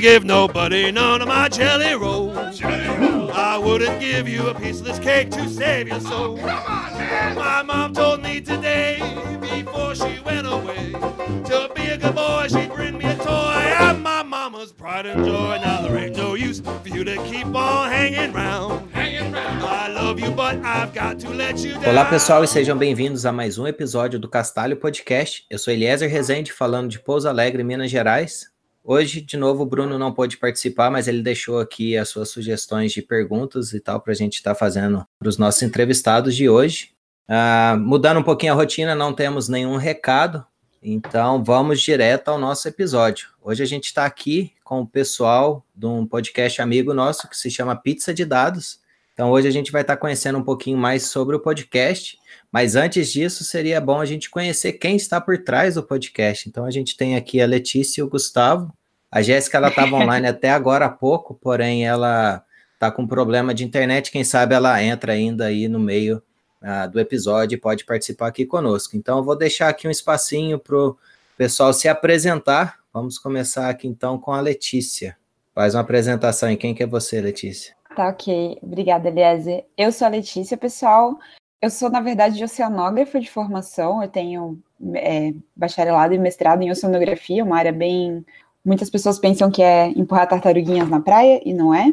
gonna give nobody none of my jelly rolls. I wouldn't give you a piece of this cake to save your soul. My mom told me today, before she went away, to be a good boy, she'd bring me a toy. I'm my mama's pride and joy. Now there ain't no use for you to keep on hanging round. I love you, but I've got to let you down. Olá pessoal e sejam bem-vindos a mais um episódio do Castalho Podcast. Eu sou Eliezer Rezende, falando de Pouso Alegre, Minas Gerais. Hoje, de novo, o Bruno não pôde participar, mas ele deixou aqui as suas sugestões de perguntas e tal para a gente estar tá fazendo para os nossos entrevistados de hoje. Uh, mudando um pouquinho a rotina, não temos nenhum recado, então vamos direto ao nosso episódio. Hoje a gente está aqui com o pessoal de um podcast amigo nosso que se chama Pizza de Dados. Então hoje a gente vai estar tá conhecendo um pouquinho mais sobre o podcast, mas antes disso seria bom a gente conhecer quem está por trás do podcast. Então a gente tem aqui a Letícia e o Gustavo. A Jéssica ela estava online até agora há pouco, porém ela está com problema de internet. Quem sabe ela entra ainda aí no meio uh, do episódio e pode participar aqui conosco. Então eu vou deixar aqui um espacinho para o pessoal se apresentar. Vamos começar aqui então com a Letícia. Faz uma apresentação. E quem que é você, Letícia? Tá ok, obrigada, Eliezer. Eu sou a Letícia, pessoal. Eu sou, na verdade, oceanógrafa de formação. Eu tenho é, bacharelado e mestrado em oceanografia, uma área bem. Muitas pessoas pensam que é empurrar tartaruguinhas na praia, e não é.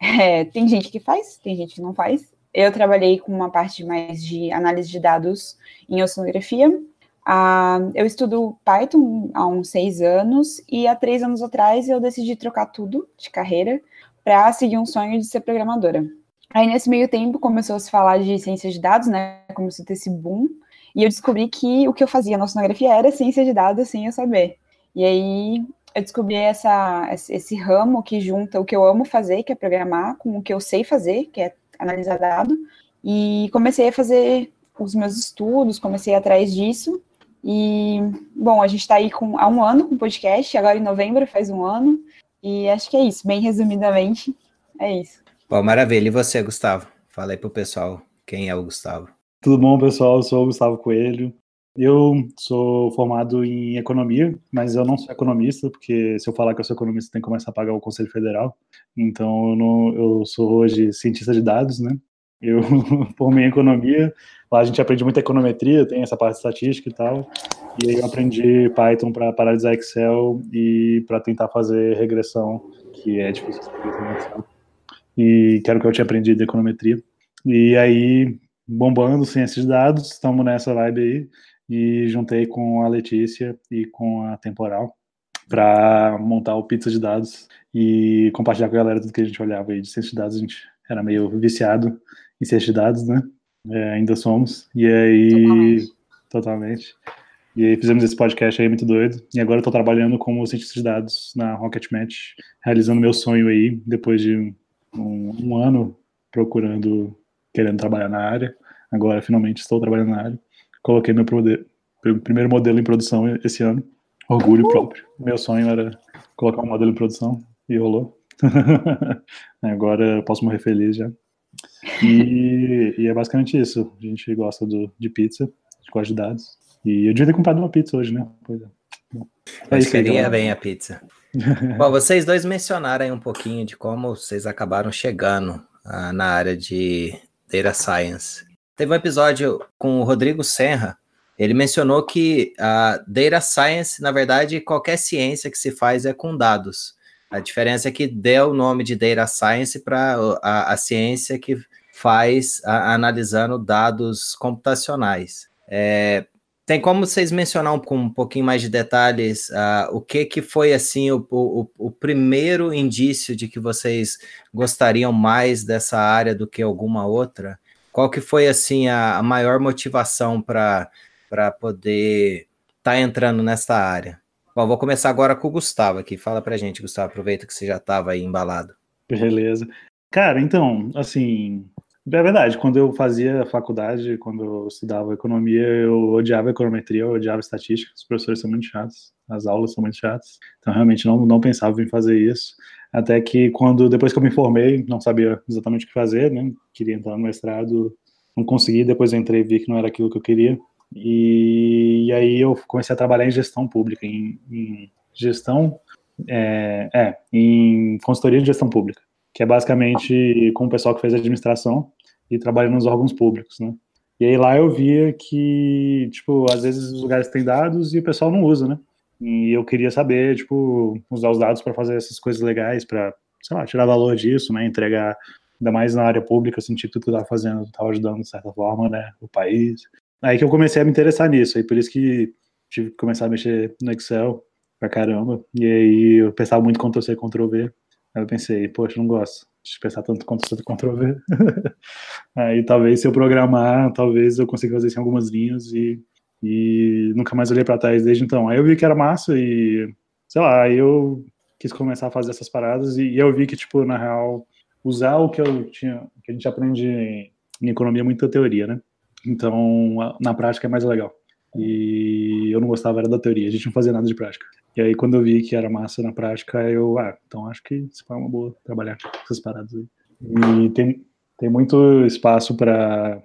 é. Tem gente que faz, tem gente que não faz. Eu trabalhei com uma parte mais de análise de dados em oceanografia. Ah, eu estudo Python há uns seis anos, e há três anos atrás eu decidi trocar tudo de carreira para seguir um sonho de ser programadora. Aí, nesse meio tempo, começou a se falar de ciência de dados, né? Começou a ter esse boom. E eu descobri que o que eu fazia na sonografia era ciência de dados sem eu saber. E aí eu descobri essa, esse ramo que junta o que eu amo fazer, que é programar, com o que eu sei fazer, que é analisar dado. E comecei a fazer os meus estudos, comecei atrás disso. E, bom, a gente está aí com, há um ano com o podcast, agora em novembro faz um ano. E acho que é isso, bem resumidamente, é isso. Bom, maravilha. E você, Gustavo? Fala aí pro pessoal quem é o Gustavo. Tudo bom, pessoal? Eu sou o Gustavo Coelho. Eu sou formado em economia, mas eu não sou economista, porque se eu falar que eu sou economista, tem que começar a pagar o Conselho Federal. Então, eu, não, eu sou hoje cientista de dados, né? Eu formei em economia, lá a gente aprende muita econometria, tem essa parte estatística e tal. E aí eu aprendi Python para paralisar Excel e para tentar fazer regressão, que é difícil fazer Excel. E que era o que eu tinha aprendido de econometria. E aí, bombando ciência de dados, estamos nessa vibe aí. E juntei com a Letícia e com a Temporal para montar o Pizza de Dados e compartilhar com a galera tudo que a gente olhava aí de ciência de dados. A gente era meio viciado em ciência de dados, né? É, ainda somos. E aí. Totalmente. Totalmente. E aí fizemos esse podcast aí muito doido. E agora eu tô trabalhando como cientista de dados na Rocket Match, realizando meu sonho aí, depois de um, um ano procurando, querendo trabalhar na área. Agora finalmente estou trabalhando na área. Coloquei meu primeiro modelo em produção esse ano. Orgulho Uhul. próprio. Meu sonho era colocar um modelo em produção e rolou. agora eu posso morrer feliz já. E, e, é basicamente isso. A gente gosta do, de pizza, a gente gosta de dados. E eu devia ter comprado uma pizza hoje, né? Pois é. Bom, é isso queria bem a pizza. Bom, vocês dois mencionaram aí um pouquinho de como vocês acabaram chegando ah, na área de Data Science. Teve um episódio com o Rodrigo Serra, ele mencionou que a Data Science, na verdade, qualquer ciência que se faz é com dados. A diferença é que deu o nome de Data Science para a, a, ciência que faz a, analisando dados computacionais. É, tem como vocês mencionar um, com um pouquinho mais de detalhes uh, o que, que foi assim o, o, o, primeiro indício de que vocês gostariam mais dessa área do que alguma outra? Qual que foi assim a, a maior motivação para poder estar tá entrando nessa área? Bom, vou começar agora com o Gustavo aqui. Fala pra gente, Gustavo, aproveita que você já estava aí embalado. Beleza. Cara, então, assim, é verdade, quando eu fazia faculdade, quando eu estudava economia, eu odiava econometria, eu odiava estatística, os professores são muito chatos, as aulas são muito chatas, então realmente não, não pensava em fazer isso, até que quando, depois que eu me formei, não sabia exatamente o que fazer, né, queria entrar no mestrado, não consegui, depois entrei e vi que não era aquilo que eu queria, e, e aí eu comecei a trabalhar em gestão pública, em, em gestão É, é, em consultoria de gestão pública, que é basicamente com o pessoal que fez administração e trabalha nos órgãos públicos, né? E aí lá eu via que, tipo, às vezes os lugares têm dados e o pessoal não usa, né? E eu queria saber, tipo, usar os dados para fazer essas coisas legais, para, sei lá, tirar valor disso, né? Entregar, ainda mais na área pública, eu senti tudo que eu estava fazendo estava ajudando, de certa forma, né? O país. Aí que eu comecei a me interessar nisso, aí por isso que tive que começar a mexer no Excel pra caramba. E aí eu pensava muito Ctrl-C, Ctrl-V. Aí eu pensei, poxa, não gosto de pensar tanto Ctrl-C, Ctrl-V. aí talvez se eu programar, talvez eu consiga fazer isso em algumas linhas e, e nunca mais olhei para trás desde então. Aí eu vi que era massa e, sei lá, aí eu quis começar a fazer essas paradas e, e eu vi que, tipo, na real, usar o que eu tinha, que a gente aprende em, economia é muita teoria, né? Então, na prática é mais legal. E eu não gostava era da teoria, a gente não fazia nada de prática. E aí, quando eu vi que era massa na prática, eu, ah, então acho que isso foi uma boa trabalhar com essas paradas aí. E tem, tem muito espaço para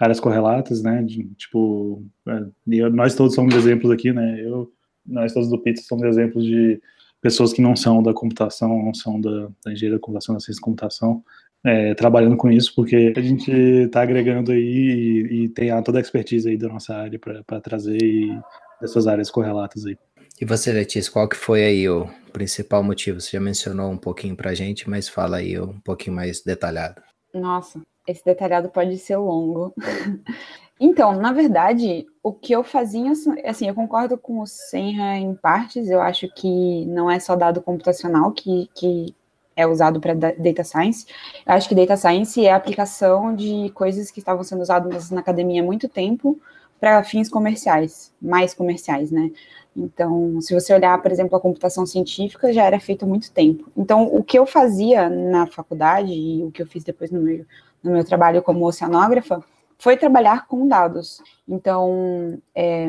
áreas correlatas, né? De, tipo, é, eu, nós todos somos exemplos aqui, né? Eu, nós todos do Pizza somos exemplos de pessoas que não são da computação, não são da, da engenharia da computação, da ciência de computação, é, trabalhando com isso, porque a gente está agregando aí e, e, tem a, toda a expertise aí da nossa área para trazer e, dessas áreas correlatas aí. E você, Letícia, qual que foi aí o principal motivo? Você já mencionou um pouquinho para a gente, mas fala aí um pouquinho mais detalhado. Nossa, esse detalhado pode ser longo. então, na verdade, o que eu fazia, assim, eu concordo com o Senra em partes, eu acho que não é só dado computacional que, que é usado para data science. Eu acho que data science é a aplicação de coisas que estavam sendo usadas na academia há muito tempo para fins comerciais, mais comerciais, né? Então, se você olhar, por exemplo, a computação científica, já era feito há muito tempo. Então, o que eu fazia na faculdade e o que eu fiz depois no meu, no meu trabalho como oceanógrafa foi trabalhar com dados. Então, é,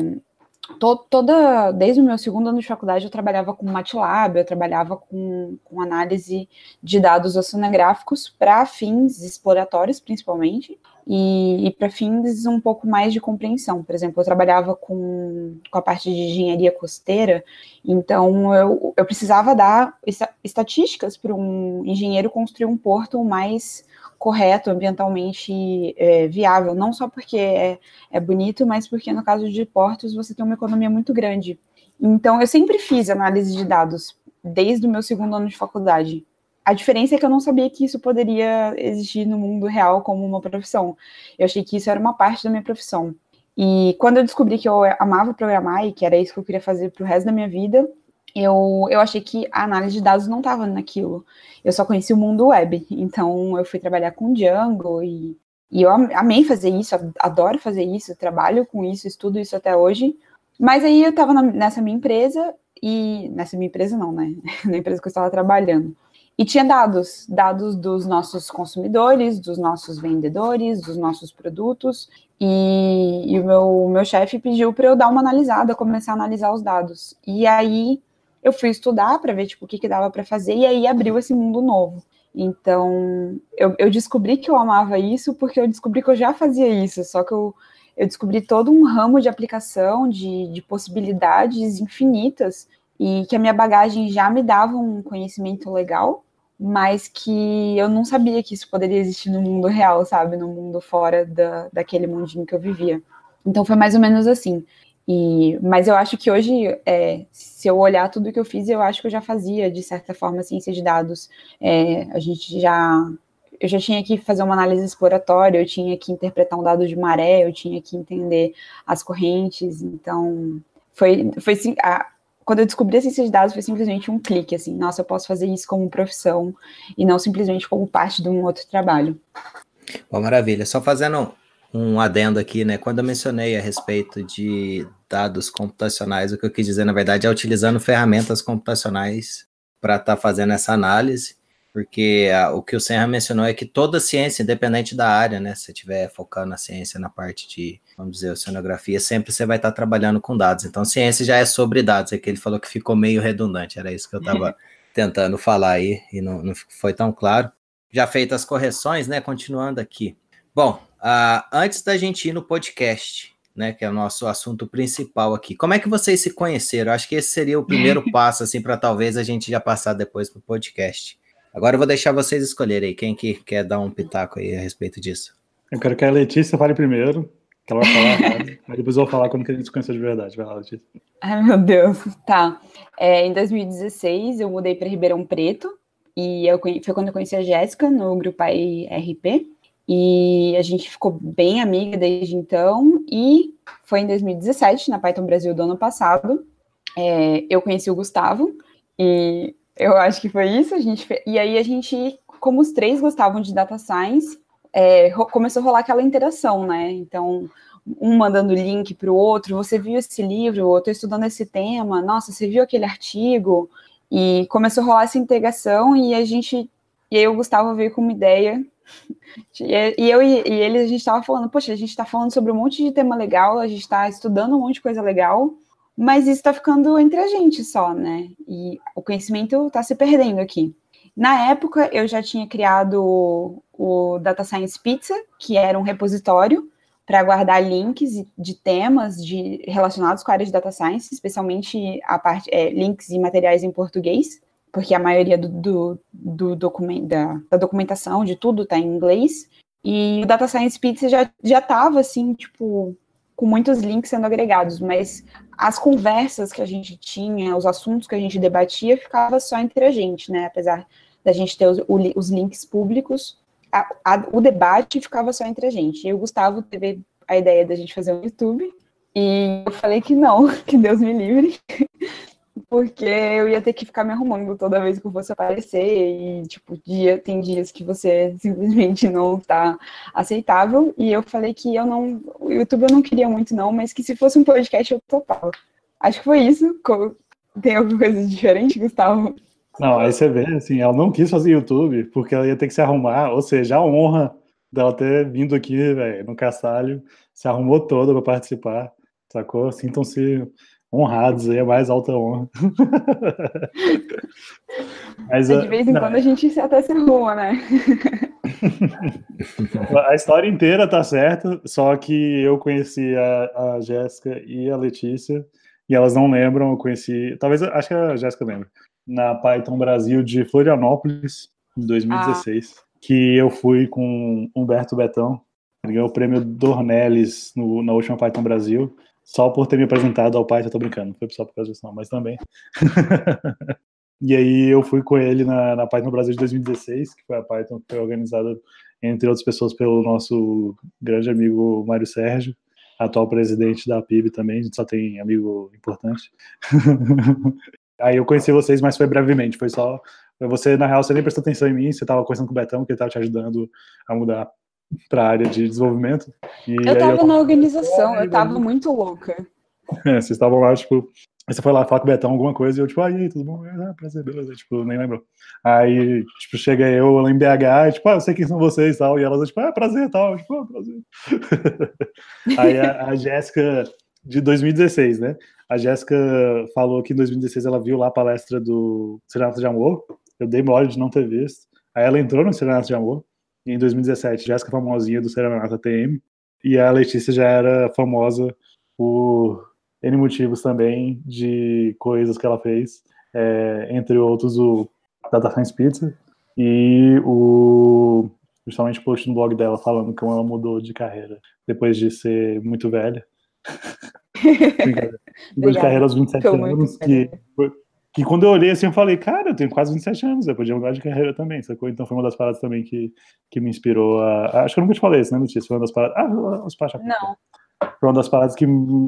to, toda, desde o meu segundo ano de faculdade, eu trabalhava com MATLAB, eu trabalhava com, com análise de dados oceanográficos para fins exploratórios, principalmente, e, e para fins um pouco mais de compreensão. Por exemplo, eu trabalhava com, com a parte de engenharia costeira, então eu, eu precisava dar estatísticas para um engenheiro construir um porto mais correto, ambientalmente é, viável, não só porque é, é bonito, mas porque no caso de portos você tem uma economia muito grande. Então, eu sempre fiz análise de dados, desde o meu segundo ano de faculdade. A diferença é que eu não sabia que isso poderia existir no mundo real como uma profissão. Eu achei que isso era uma parte da minha profissão. E quando eu descobri que eu amava programar e que era isso que eu queria fazer para o resto da minha vida, eu, eu achei que a análise de dados não estava naquilo. Eu só conheci o mundo web, então eu fui trabalhar com Django e, e eu amei fazer isso, adoro fazer isso, trabalho com isso, estudo isso até hoje. Mas aí eu estava nessa minha empresa e nessa minha empresa não, né? Na empresa que eu estava trabalhando. E tinha dados, dados dos nossos consumidores, dos nossos vendedores, dos nossos produtos. E, e o meu, meu chefe pediu para eu dar uma analisada, começar a analisar os dados. E aí eu fui estudar para ver tipo, o que, que dava para fazer, e aí abriu esse mundo novo. Então, eu, eu, descobri que eu amava isso porque eu descobri que eu já fazia isso, só que eu, eu descobri todo um ramo de aplicação, de, de possibilidades infinitas, e que a minha bagagem já me dava um conhecimento legal, mas que eu não sabia que isso poderia existir no mundo real, sabe? No mundo fora da, daquele mundinho que eu vivia. Então foi mais ou menos assim. E, mas eu acho que hoje, é, se eu olhar tudo que eu fiz, eu acho que eu já fazia, de certa forma, ciência de dados. É, a gente já. Eu já tinha que fazer uma análise exploratória, eu tinha que interpretar um dado de maré, eu tinha que entender as correntes. Então, foi, foi a, quando eu descobri a ciência de dados, foi simplesmente um clique, assim, nossa, eu posso fazer isso como profissão e não simplesmente como parte de um outro trabalho. Bom, maravilha. Só fazendo um adendo aqui, né? Quando eu mencionei a respeito de dados computacionais, o que eu quis dizer, na verdade, é utilizando ferramentas computacionais para estar tá fazendo essa análise, porque a, o que o Senra mencionou é que toda ciência, independente da área, né? Se estiver focando na ciência na parte de, vamos dizer, oceanografia, sempre você vai estar tá trabalhando com dados. Então, ciência já é sobre dados, é que ele falou que ficou meio redundante, era isso que eu estava tentando falar aí, e não, não foi tão claro. Já feitas as correções, né? Continuando aqui. Bom, Uh, antes da gente ir no podcast, né, que é o nosso assunto principal aqui. Como é que vocês se conheceram? Acho que esse seria o primeiro passo, assim, para talvez a gente já passar depois para o podcast. Agora eu vou deixar vocês escolherem quem que quer dar um pitaco aí a respeito disso. Eu quero que a Letícia fale primeiro, que ela vai falar mas depois eu vou falar quando que a gente se conheceu de verdade. Vai lá, Letícia. Ai, meu Deus. Tá. É, em 2016, eu mudei para Ribeirão Preto, e eu, foi quando eu conheci a Jéssica no grupo RP. E a gente ficou bem amiga desde então. E foi em 2017, na Python Brasil do ano passado, é, eu conheci o Gustavo. E eu acho que foi isso. A gente e aí a gente, como os três gostavam de data science, é, começou a rolar aquela interação, né? Então, um mandando link para o outro. Você viu esse livro? Eu estou estudando esse tema. Nossa, você viu aquele artigo? E começou a rolar essa integração e a gente. E aí o Gustavo veio com uma ideia e eu e, ele, a gente estava falando, poxa, a gente está falando sobre um monte de tema legal, a gente está estudando um monte de coisa legal, mas isso está ficando entre a gente só, né? E o conhecimento está se perdendo aqui. Na época, eu já tinha criado o, o Data Science Pizza, que era um repositório para guardar links de temas de, relacionados com a área de data science, especialmente a parte é, links e materiais em português porque a maioria do, do, do documento, da, da, documentação, de tudo está em inglês. E o Data Science Pizza já já estava assim, tipo, com muitos links sendo agregados, mas as conversas que a gente tinha, os assuntos que a gente debatia, ficava só entre a gente, né? Apesar da gente ter os, os links públicos, a, a, o debate ficava só entre a gente. E o Gustavo teve a ideia da gente fazer um YouTube, e eu falei que não, que Deus me livre porque eu ia ter que ficar me arrumando toda vez que eu fosse aparecer e, tipo, dia, tem dias que você simplesmente não tá aceitável, e eu falei que eu não, o YouTube eu não queria muito não, mas que se fosse um podcast eu topava. Acho que foi isso. Tem alguma coisa diferente, Gustavo? Não, aí você vê, assim, ela não quis fazer YouTube porque ela ia ter que se arrumar, ou seja, a honra dela ter vindo aqui, velho, no Castalho, se arrumou toda para participar, sacou? Sintam-se honrados aí, a mais alta honra. Mas, de vez em não, quando a gente até se arruma, né? a história inteira tá certa, só que eu conheci a, a Jéssica e a Letícia, e elas não lembram, eu conheci, talvez, acho que a Jéssica lembra, na Python Brasil de Florianópolis, em 2016, ah. que eu fui com Humberto Betão, ele ganhou o prêmio Dornelles no, na última Python Brasil, só por ter me apresentado ao pai, eu tô brincando, não foi só por causa disso, não, mas também. e aí eu fui com ele na, na Python Brasil de 2016, que foi a Python que foi organizada, entre outras pessoas, pelo nosso grande amigo Mário Sérgio, atual presidente da PIB também, a gente só tem amigo importante. aí eu conheci vocês, mas foi brevemente, foi só. Você, na real, você nem prestou atenção em mim, você estava conversando com o Betão, que ele estava te ajudando a mudar para a área de desenvolvimento. eu estava na organização, eu estava muito louca. É, vocês estavam lá, tipo, você foi lá falar com o Betão alguma coisa e eu, tipo, aí, tudo bom? Ah, prazer, beleza, tipo, nem lembro. Aí, tipo, chega eu lá em BH, e, tipo, ah, eu sei quem são vocês e tal, e elas, tipo, ah, prazer e tal, tipo, ah, prazer. aí a, a Jéssica, de 2016, né? A Jéssica falou que em 2016 ela viu lá a palestra do Serenato de Amor, eu dei mole de não ter visto. Aí ela entrou no Serenato de Amor, em 2017, Jéssica famosinha do Serenata TM, e a Letícia já era famosa por N motivos também de coisas que ela fez, é, entre outros o Data Science Pizza e o justamente post no blog dela falando como ela mudou de carreira depois de ser muito velha. Mudou de carreira aos 27 anos, que que quando eu olhei assim, eu falei, cara, eu tenho quase 27 anos, eu podia mudar de carreira também, sacou? Então foi uma das paradas também que, que me inspirou a. Acho que eu nunca te falei isso, né, Notícia? Foi uma das paradas. Ah, os Pacha. Não. Foi uma das paradas que,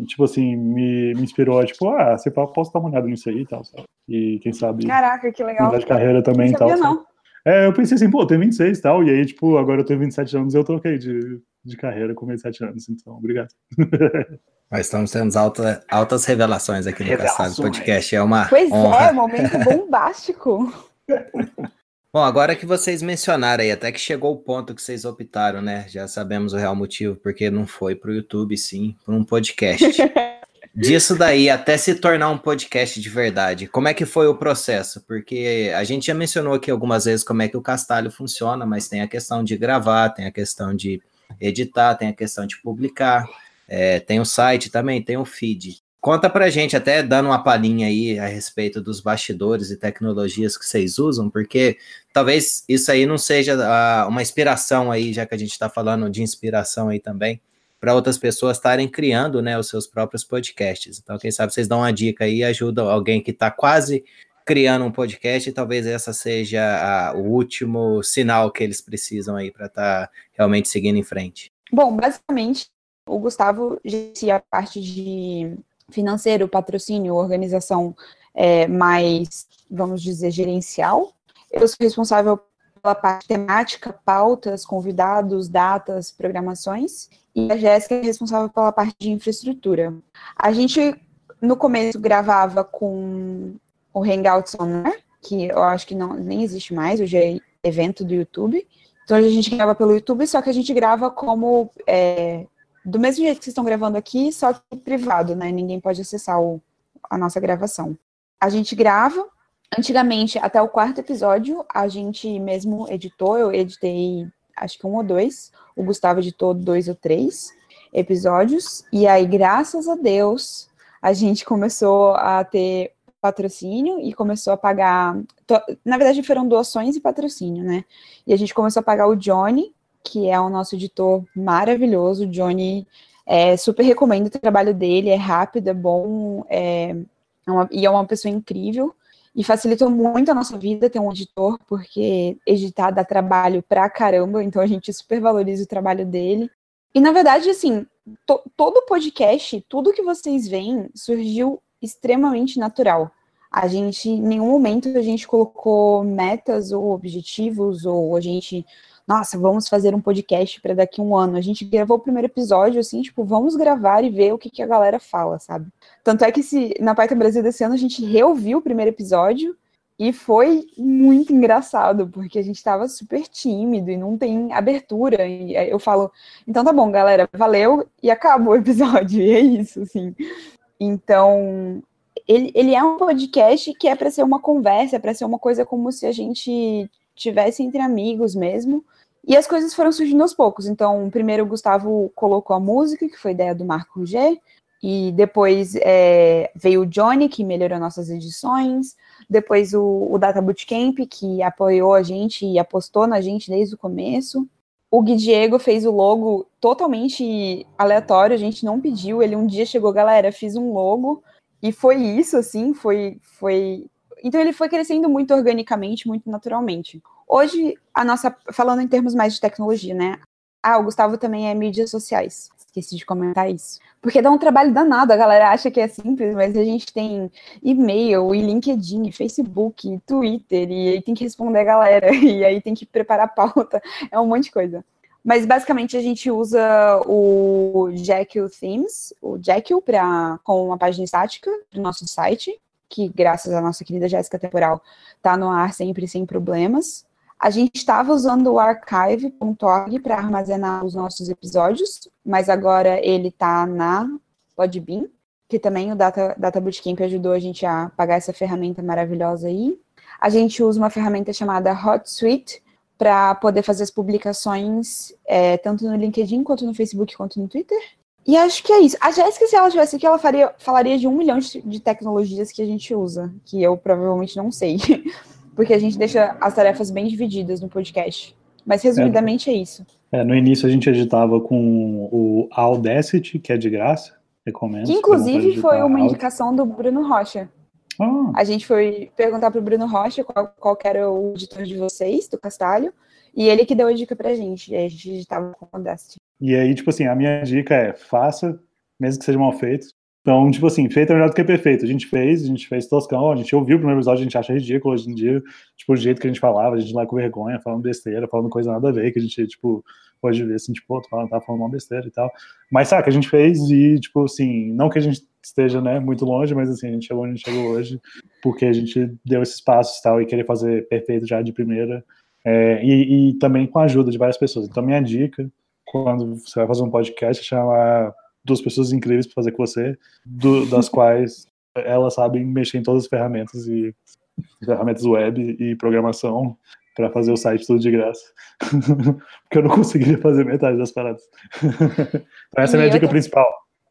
tipo assim, me, me inspirou a, tipo, ah, você posso dar uma olhada nisso aí e tal, sabe? E quem sabe. Caraca, que legal. Mudar de carreira também e tal. Não. É, eu pensei assim, pô, eu tenho 26 e tal, e aí, tipo, agora eu tenho 27 anos e eu troquei de, de carreira com 27 anos, então, obrigado. Nós estamos tendo alta, altas revelações aqui no Caçado Podcast. É uma. Pois honra. é, momento bombástico. Bom, agora que vocês mencionaram aí, até que chegou o ponto que vocês optaram, né? Já sabemos o real motivo, porque não foi para o YouTube, sim, para um podcast. Disso daí até se tornar um podcast de verdade. Como é que foi o processo? Porque a gente já mencionou aqui algumas vezes como é que o Castalho funciona, mas tem a questão de gravar, tem a questão de editar, tem a questão de publicar. É, tem o site também, tem o feed. Conta pra gente, até dando uma palhinha aí a respeito dos bastidores e tecnologias que vocês usam, porque talvez isso aí não seja uh, uma inspiração aí, já que a gente está falando de inspiração aí também, para outras pessoas estarem criando né, os seus próprios podcasts. Então, quem sabe vocês dão uma dica aí e ajudam alguém que está quase criando um podcast e talvez essa seja a, o último sinal que eles precisam aí para estar tá realmente seguindo em frente. Bom, basicamente, o Gustavo gerencia a parte de financeiro, patrocínio, organização é, mais, vamos dizer, gerencial. Eu sou responsável pela parte temática, pautas, convidados, datas, programações. E a Jéssica é responsável pela parte de infraestrutura. A gente, no começo, gravava com o Hangouts On Air, que eu acho que não, nem existe mais, hoje é evento do YouTube. Então a gente grava pelo YouTube, só que a gente grava como é, do mesmo jeito que vocês estão gravando aqui, só que privado, né? Ninguém pode acessar o, a nossa gravação. A gente grava. Antigamente, até o quarto episódio, a gente mesmo editou. Eu editei, acho que um ou dois. O Gustavo editou dois ou três episódios. E aí, graças a Deus, a gente começou a ter patrocínio e começou a pagar. Na verdade, foram doações e patrocínio, né? E a gente começou a pagar o Johnny, que é o nosso editor maravilhoso. Johnny, é, super recomendo o trabalho dele, é rápido, é bom, é, é uma, e é uma pessoa incrível. E facilitou muito a nossa vida ter um editor, porque editar dá trabalho pra caramba, então a gente super valoriza o trabalho dele. E na verdade, assim, to, todo podcast, tudo que vocês veem, surgiu extremamente natural. A gente, em nenhum momento, a gente colocou metas ou objetivos, ou a gente, nossa, vamos fazer um podcast para daqui um ano. A gente gravou o primeiro episódio, assim, tipo, vamos gravar e ver o que, que a galera fala, sabe? Tanto é que se, na Paita Brasil desse ano a gente reouviu o primeiro episódio e foi muito engraçado, porque a gente estava super tímido e não tem abertura. E eu falo, então tá bom, galera, valeu, e acabou o episódio. E é isso, assim. Então, ele, ele é um podcast que é para ser uma conversa, para ser uma coisa como se a gente tivesse entre amigos mesmo. E as coisas foram surgindo aos poucos. Então, primeiro o Gustavo colocou a música, que foi ideia do Marco G, e depois é, veio o Johnny, que melhorou nossas edições, depois o, o Data Bootcamp, que apoiou a gente e apostou na gente desde o começo o Gui Diego fez o logo totalmente aleatório, a gente não pediu, ele um dia chegou, galera, fiz um logo, e foi isso, assim, foi, foi... Então ele foi crescendo muito organicamente, muito naturalmente. Hoje, a nossa, falando em termos mais de tecnologia, né, ah, o Gustavo também é mídias sociais, esqueci de comentar isso. Porque dá um trabalho danado, a galera acha que é simples, mas a gente tem e-mail, e LinkedIn, Facebook, Twitter, e aí tem que responder a galera, e aí tem que preparar pauta, é um monte de coisa. Mas basicamente a gente usa o Jekyll Themes, o Jekyll, pra, com uma página estática do nosso site, que graças à nossa querida Jéssica Temporal está no ar sempre sem problemas. A gente estava usando o archive.org para armazenar os nossos episódios, mas agora ele está na Podbean, que também o Data, Data Bootcamp ajudou a gente a pagar essa ferramenta maravilhosa aí. A gente usa uma ferramenta chamada HotSuite para poder fazer as publicações é, tanto no LinkedIn, quanto no Facebook, quanto no Twitter. E acho que é isso. A Jéssica, se ela estivesse aqui, ela faria, falaria de um milhão de tecnologias que a gente usa, que eu provavelmente não sei. porque a gente deixa as tarefas bem divididas no podcast. Mas resumidamente é, é isso. É, no início a gente editava com o Audacity, que é de graça, recomendo. Que inclusive foi uma indicação do Bruno Rocha. Ah. A gente foi perguntar para o Bruno Rocha qual, qual era o editor de vocês, do Castalho, e ele que deu a dica para a gente. E a gente editava com o Audacity. E aí, tipo assim, a minha dica é faça, mesmo que seja mal feito, então, tipo assim, feito é melhor do que perfeito. A gente fez, a gente fez toscão, a gente ouviu o primeiro episódio, a gente acha ridículo hoje em dia, tipo, o jeito que a gente falava, a gente lá com vergonha, falando besteira, falando coisa nada a ver, que a gente, tipo, pode ver assim, tipo, tá, tá falando uma besteira e tal. Mas, que a gente fez e, tipo, assim, não que a gente esteja, né, muito longe, mas, assim, a gente chegou onde a gente chegou hoje, porque a gente deu esses passos e tal, e querer fazer perfeito já de primeira, é, e, e também com a ajuda de várias pessoas. Então, minha dica, quando você vai fazer um podcast, chama duas pessoas incríveis para fazer com você, do, das quais elas sabem mexer em todas as ferramentas e ferramentas web e programação. para fazer o site tudo de graça. Porque eu não conseguiria fazer metade das paradas. então, essa é a minha dica principal.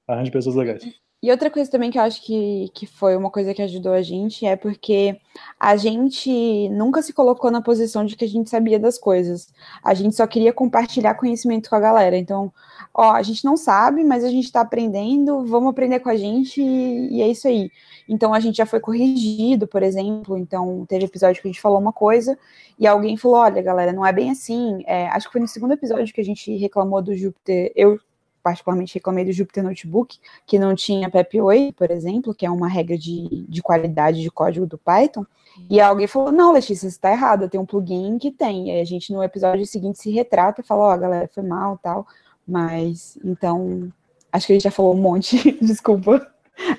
Arranje pessoas legais. E outra coisa também que eu acho que, que foi uma coisa que ajudou a gente é porque a gente nunca se colocou na posição de que a gente sabia das coisas. A gente só queria compartilhar conhecimento com a galera. Então, ó, a gente não sabe, mas a gente está aprendendo, vamos aprender com a gente e, e é isso aí. Então, a gente já foi corrigido, por exemplo. Então, teve episódio que a gente falou uma coisa e alguém falou: olha, galera, não é bem assim. É, acho que foi no segundo episódio que a gente reclamou do Júpiter. Eu particularmente reclamei do Jupyter Notebook, que não tinha PEP8, por exemplo, que é uma regra de, de qualidade de código do Python. E alguém falou: Não, Letícia, você está errada, tem um plugin que tem. E a gente no episódio seguinte se retrata e fala: Ó, oh, galera, foi mal tal. Mas, então, acho que a gente já falou um monte, desculpa,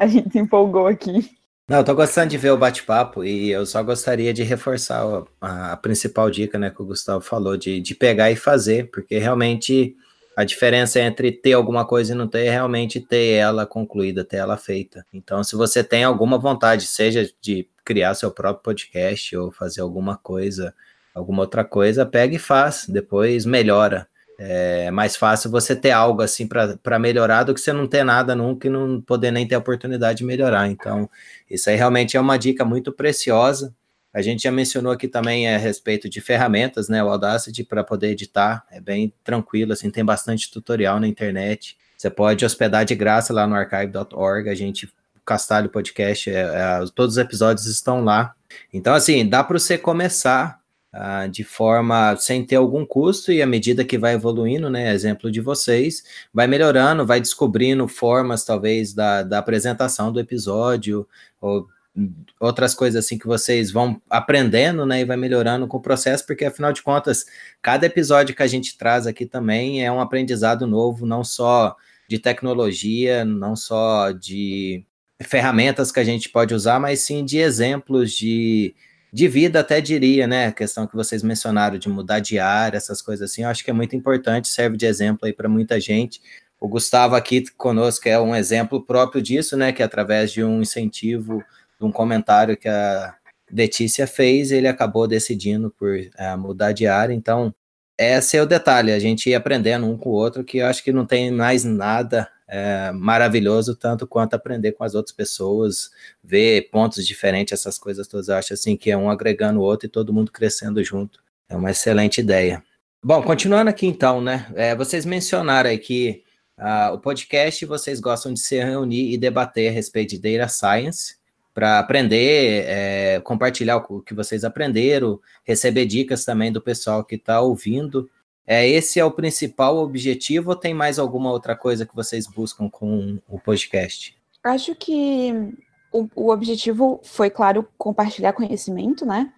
a gente se empolgou aqui. Não, eu tô gostando de ver o bate-papo e eu só gostaria de reforçar a, a, principal dica, né, que o Gustavo falou, de, de pegar e fazer, porque realmente a diferença entre ter alguma coisa e não ter é realmente ter ela concluída, ter ela feita. Então, se você tem alguma vontade, seja de criar seu próprio podcast ou fazer alguma coisa, alguma outra coisa, pega e faz, depois melhora. É mais fácil você ter algo assim para melhorar do que você não ter nada nunca e não poder nem ter a oportunidade de melhorar. Então, isso aí realmente é uma dica muito preciosa. A gente já mencionou aqui também a respeito de ferramentas, né? O Audacity para poder editar é bem tranquilo, assim, tem bastante tutorial na internet. Você pode hospedar de graça lá no archive.org. A gente, Castalho Podcast, é, é, todos os episódios estão lá. Então, assim, dá para você começar uh, de forma sem ter algum custo e à medida que vai evoluindo, né? Exemplo de vocês, vai melhorando, vai descobrindo formas, talvez, da, da apresentação do episódio, ou outras coisas assim que vocês vão aprendendo, né, e vai melhorando com o processo, porque afinal de contas, cada episódio que a gente traz aqui também é um aprendizado novo, não só de tecnologia, não só de ferramentas que a gente pode usar, mas sim de exemplos de, de vida, até diria, né, a questão que vocês mencionaram de mudar de área, essas coisas assim, eu acho que é muito importante, serve de exemplo aí para muita gente. O Gustavo aqui conosco é um exemplo próprio disso, né, que é através de um incentivo de um comentário que a Letícia fez, ele acabou decidindo por é, mudar de área. Então, esse é o detalhe, a gente ir aprendendo um com o outro, que eu acho que não tem mais nada é, maravilhoso tanto quanto aprender com as outras pessoas, ver pontos diferentes, essas coisas todas. Eu acho assim que é um agregando o outro e todo mundo crescendo junto. É uma excelente ideia. Bom, continuando aqui então, né? É, vocês mencionaram aí que uh, o podcast vocês gostam de se reunir e debater a respeito de data science para aprender, é, compartilhar o que vocês aprenderam, receber dicas também do pessoal que está ouvindo. É, esse é o principal objetivo ou tem mais alguma outra coisa que vocês buscam com o podcast? Acho que o, o objetivo foi, claro, compartilhar conhecimento, né?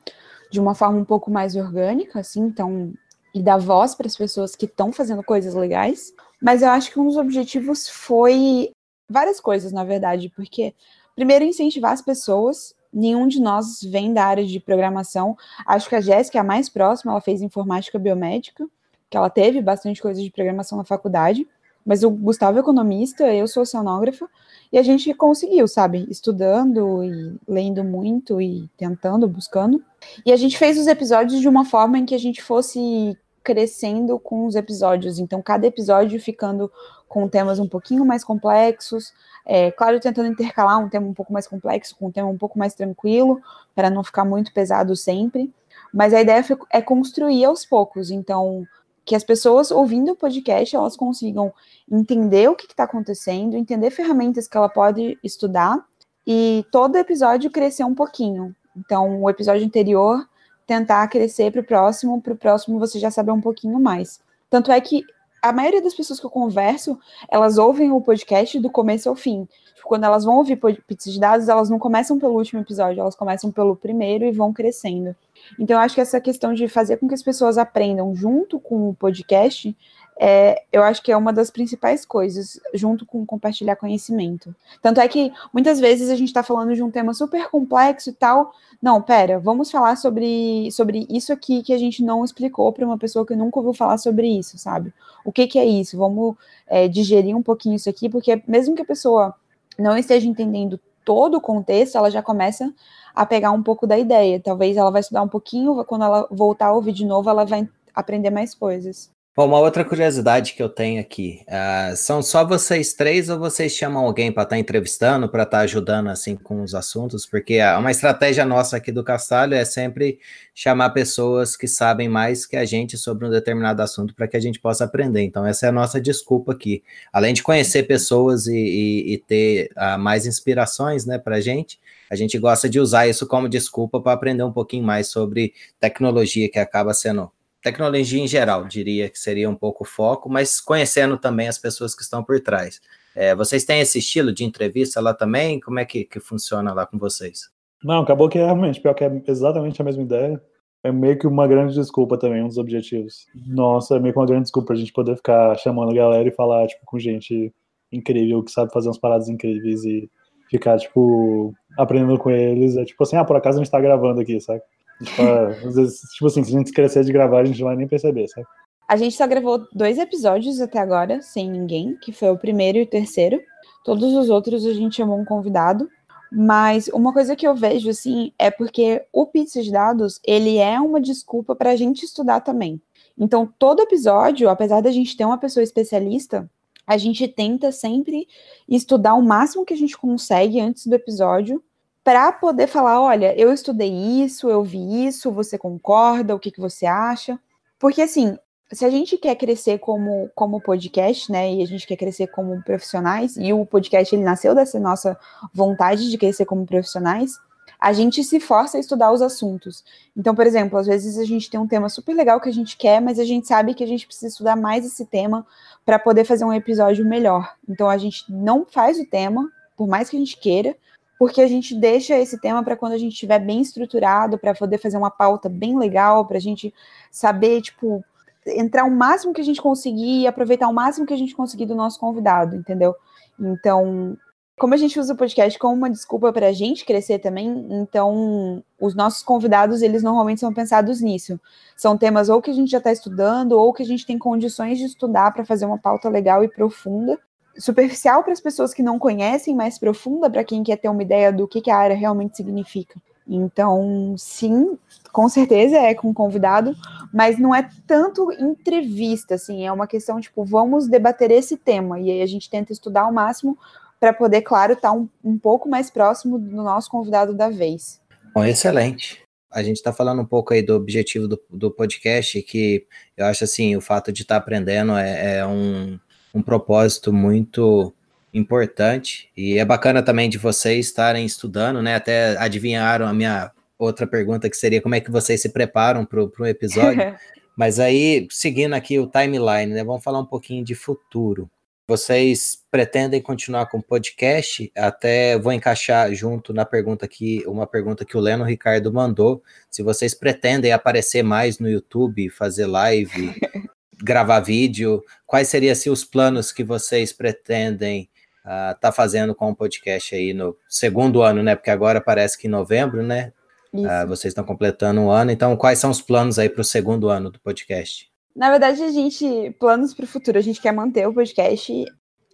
De uma forma um pouco mais orgânica, assim, então, e dar voz para as pessoas que estão fazendo coisas legais. Mas eu acho que um dos objetivos foi várias coisas, na verdade, porque Primeiro, incentivar as pessoas. Nenhum de nós vem da área de programação. Acho que a Jéssica é a mais próxima, ela fez informática biomédica, que ela teve bastante coisa de programação na faculdade. Mas o Gustavo é economista, eu sou oceanógrafa, e a gente conseguiu, sabe? Estudando e lendo muito e tentando, buscando. E a gente fez os episódios de uma forma em que a gente fosse crescendo com os episódios. Então, cada episódio ficando com temas um pouquinho mais complexos, é, claro, tentando intercalar um tema um pouco mais complexo com um tema um pouco mais tranquilo, para não ficar muito pesado sempre. Mas a ideia é construir aos poucos. Então, que as pessoas ouvindo o podcast elas consigam entender o que está acontecendo, entender ferramentas que ela pode estudar e todo episódio crescer um pouquinho. Então, o episódio anterior tentar crescer para o próximo, para o próximo você já saber um pouquinho mais. Tanto é que a maioria das pessoas que eu converso, elas ouvem o podcast do começo ao fim. Tipo, quando elas vão ouvir pizza de dados, elas não começam pelo último episódio, elas começam pelo primeiro e vão crescendo. Então, eu acho que essa questão de fazer com que as pessoas aprendam junto com o podcast é, eu acho que é uma das principais coisas, junto com compartilhar conhecimento. Tanto é que muitas vezes a gente está falando de um tema super complexo e tal. Não, pera, vamos falar sobre, sobre isso aqui que a gente não explicou para uma pessoa que nunca ouviu falar sobre isso, sabe? O que, que é isso? Vamos é, digerir um pouquinho isso aqui, porque mesmo que a pessoa não esteja entendendo todo o contexto, ela já começa a pegar um pouco da ideia. Talvez ela vai estudar um pouquinho, quando ela voltar a ouvir de novo, ela vai aprender mais coisas. Bom, uma outra curiosidade que eu tenho aqui, uh, são só vocês três ou vocês chamam alguém para estar tá entrevistando, para estar tá ajudando assim com os assuntos? Porque uma estratégia nossa aqui do Castalho é sempre chamar pessoas que sabem mais que a gente sobre um determinado assunto para que a gente possa aprender. Então essa é a nossa desculpa aqui. Além de conhecer pessoas e, e, e ter uh, mais inspirações, né, para a gente, a gente gosta de usar isso como desculpa para aprender um pouquinho mais sobre tecnologia que acaba sendo tecnologia em geral, diria que seria um pouco o foco, mas conhecendo também as pessoas que estão por trás. É, vocês têm esse estilo de entrevista lá também? Como é que, que funciona lá com vocês? Não, acabou que é realmente, pior que é exatamente a mesma ideia. É meio que uma grande desculpa também, um dos objetivos. Nossa, é meio que uma grande desculpa a gente poder ficar chamando a galera e falar, tipo, com gente incrível, que sabe fazer umas paradas incríveis e ficar, tipo, aprendendo com eles. É tipo assim, ah, por acaso a gente tá gravando aqui, sabe? Tipo, às vezes, tipo assim, se a gente esquecer de gravar, a gente não vai nem perceber, sabe? A gente só gravou dois episódios até agora, sem ninguém, que foi o primeiro e o terceiro. Todos os outros a gente chamou um convidado. Mas uma coisa que eu vejo, assim, é porque o Pizza de Dados, ele é uma desculpa para a gente estudar também. Então, todo episódio, apesar da gente ter uma pessoa especialista, a gente tenta sempre estudar o máximo que a gente consegue antes do episódio para poder falar, olha, eu estudei isso, eu vi isso, você concorda, o que, que você acha? Porque assim, se a gente quer crescer como, como podcast, né, e a gente quer crescer como profissionais, e o podcast ele nasceu dessa nossa vontade de crescer como profissionais, a gente se força a estudar os assuntos. Então, por exemplo, às vezes a gente tem um tema super legal que a gente quer, mas a gente sabe que a gente precisa estudar mais esse tema para poder fazer um episódio melhor. Então, a gente não faz o tema, por mais que a gente queira, porque a gente deixa esse tema para quando a gente estiver bem estruturado, para poder fazer uma pauta bem legal, para a gente saber, tipo, entrar o máximo que a gente conseguir e aproveitar o máximo que a gente conseguir do nosso convidado, entendeu? Então, como a gente usa o podcast como uma desculpa para a gente crescer também, então os nossos convidados, eles normalmente são pensados nisso. São temas ou que a gente já está estudando, ou que a gente tem condições de estudar para fazer uma pauta legal e profunda, superficial para as pessoas que não conhecem, mais profunda para quem quer ter uma ideia do que, que a área realmente significa. Então, sim, com certeza é com convidado, mas não é tanto entrevista, assim, é uma questão tipo, vamos debater esse tema, e aí a gente tenta estudar ao máximo para poder, claro, estar tá um, um pouco mais próximo do nosso convidado da vez. Bom, excelente. A gente está falando um pouco aí do objetivo do, do podcast, que eu acho assim, o fato de estar tá aprendendo é, é um, um propósito muito importante e é bacana também de vocês estarem estudando, né? Até adivinharam a minha outra pergunta que seria como é que vocês se preparam para o episódio. Mas aí, seguindo aqui o timeline, né? Vamos falar um pouquinho de futuro. Vocês pretendem continuar com o podcast? Até vou encaixar junto na pergunta aqui, uma pergunta que o Leno Ricardo mandou. Se vocês pretendem aparecer mais no YouTube, fazer live, gravar vídeo? Quais seriam assim, os planos que vocês pretendem estar uh, tá fazendo com o podcast aí no segundo ano, né? Porque agora parece que em novembro, né? Uh, vocês estão completando um ano, então quais são os planos aí para o segundo ano do podcast? Na verdade, a gente, planos para o futuro, a gente quer manter o podcast.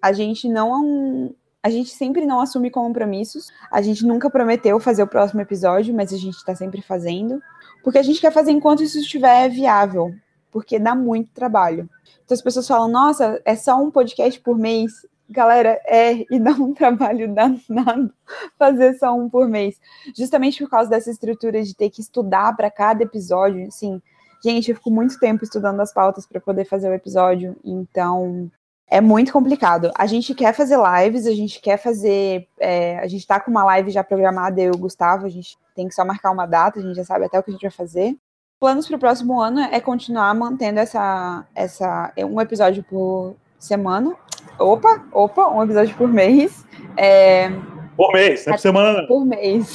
A gente não. A gente sempre não assume compromissos. A gente nunca prometeu fazer o próximo episódio, mas a gente está sempre fazendo. Porque a gente quer fazer enquanto isso estiver viável porque dá muito trabalho. Então as pessoas falam, nossa, é só um podcast por mês. Galera, é, e dá um trabalho danado fazer só um por mês. Justamente por causa dessa estrutura de ter que estudar para cada episódio, assim. Gente, eu fico muito tempo estudando as pautas para poder fazer o episódio, então é muito complicado. A gente quer fazer lives, a gente quer fazer. É, a gente está com uma live já programada, eu e o Gustavo, a gente tem que só marcar uma data, a gente já sabe até o que a gente vai fazer. Planos para o próximo ano é continuar mantendo essa, essa um episódio por semana. Opa, opa, um episódio por mês. É, por mês, não é por semana. Por mês.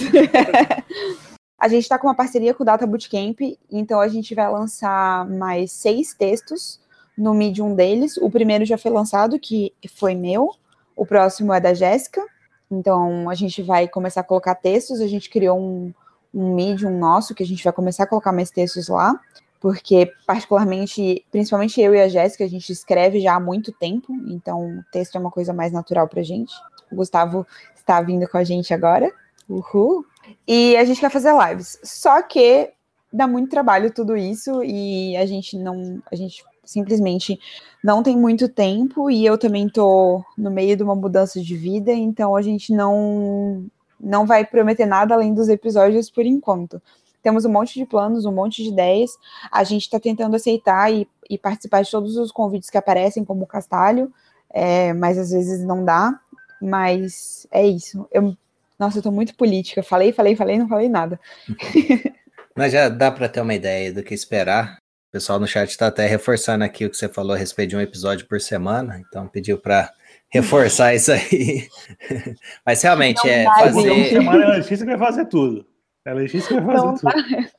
a gente está com uma parceria com o Data Bootcamp, então a gente vai lançar mais seis textos no Medium deles. O primeiro já foi lançado, que foi meu. O próximo é da Jéssica. Então a gente vai começar a colocar textos. A gente criou um, um Medium nosso, que a gente vai começar a colocar mais textos lá. porque particularmente, principalmente eu e a Jéssica, a gente escreve já há muito tempo, então o texto é uma coisa mais natural pra gente. O Gustavo está vindo com a gente agora. Uhul. E a gente quer fazer lives. Só que dá muito trabalho tudo isso e a gente não, a gente simplesmente não tem muito tempo e eu também tô no meio de uma mudança de vida, então a gente não não vai prometer nada além dos episódios por enquanto. Temos um monte de planos, um monte de ideias. A gente está tentando aceitar e, e, participar de todos os convites que aparecem, como o Castalho, é, mas às vezes não dá. Mas é isso. Eu, nossa, eu tô muito política. Falei, falei, falei, não falei nada. Mas já dá para ter uma ideia do que esperar. O pessoal no chat está até reforçando aqui o que você falou a respeito de um episódio por semana, então pediu para reforçar isso aí. Mas realmente não é fazer. Semana a Letícia que vai fazer tudo. A Letícia vai fazer não tudo. Dá.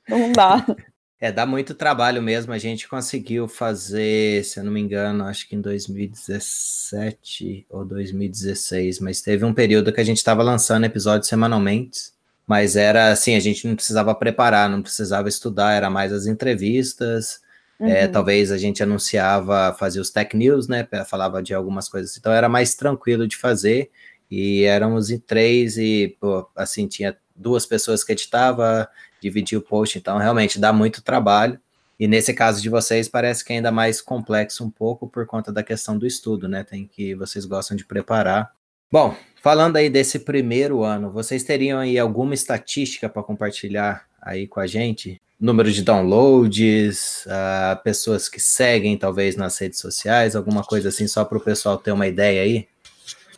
Não dá. É, dá muito trabalho mesmo. A gente conseguiu fazer, se eu não me engano, acho que em 2017 ou 2016, mas teve um período que a gente estava lançando episódios semanalmente, mas era assim, a gente não precisava preparar, não precisava estudar, era mais as entrevistas. É, uhum. É, talvez a gente anunciava, fazia os tech news, né? Falava de algumas coisas, então era mais tranquilo de fazer. E éramos em três, e pô, assim, tinha duas pessoas que editava, dividir o post, então realmente dá muito trabalho. E nesse caso de vocês, parece que é ainda mais complexo um pouco por conta da questão do estudo, né? Tem que vocês gostam de preparar. Bom, falando aí desse primeiro ano, vocês teriam aí alguma estatística para compartilhar aí com a gente? Número de downloads, uh, pessoas que seguem talvez nas redes sociais, alguma coisa assim, só para o pessoal ter uma ideia aí?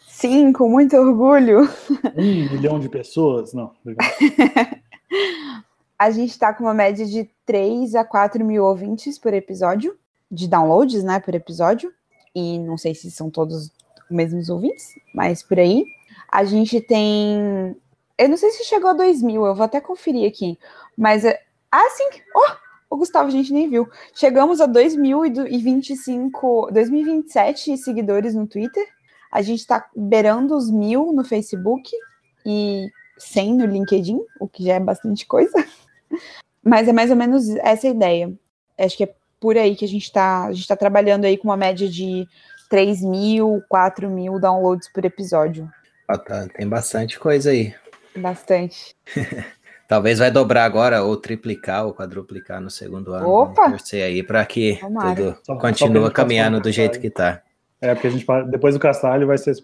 Sim, com muito orgulho. Um milhão de pessoas? Não. a gente está com uma média de 3 a 4 mil ouvintes por episódio, de downloads, né, por episódio. E não sei se são todos os mesmos ouvintes, mas por aí. A gente tem. Eu não sei se chegou a 2 mil, eu vou até conferir aqui. Mas. Ah, sim! Oh, o Gustavo a gente nem viu. Chegamos a 2.025, 2027 seguidores no Twitter. A gente está beirando os mil no Facebook e 100 no LinkedIn, o que já é bastante coisa. Mas é mais ou menos essa a ideia. Acho que é por aí que a gente está. A gente está trabalhando aí com uma média de 3 mil, 4 mil downloads por episódio. Ah, tá. Tem bastante coisa aí. Bastante. Talvez vai dobrar agora, ou triplicar, ou quadruplicar no segundo ano. Opa! Torcer aí para que Tomara. tudo só, continue caminhando do jeito que está. É, porque a gente depois do Castalho vai ser.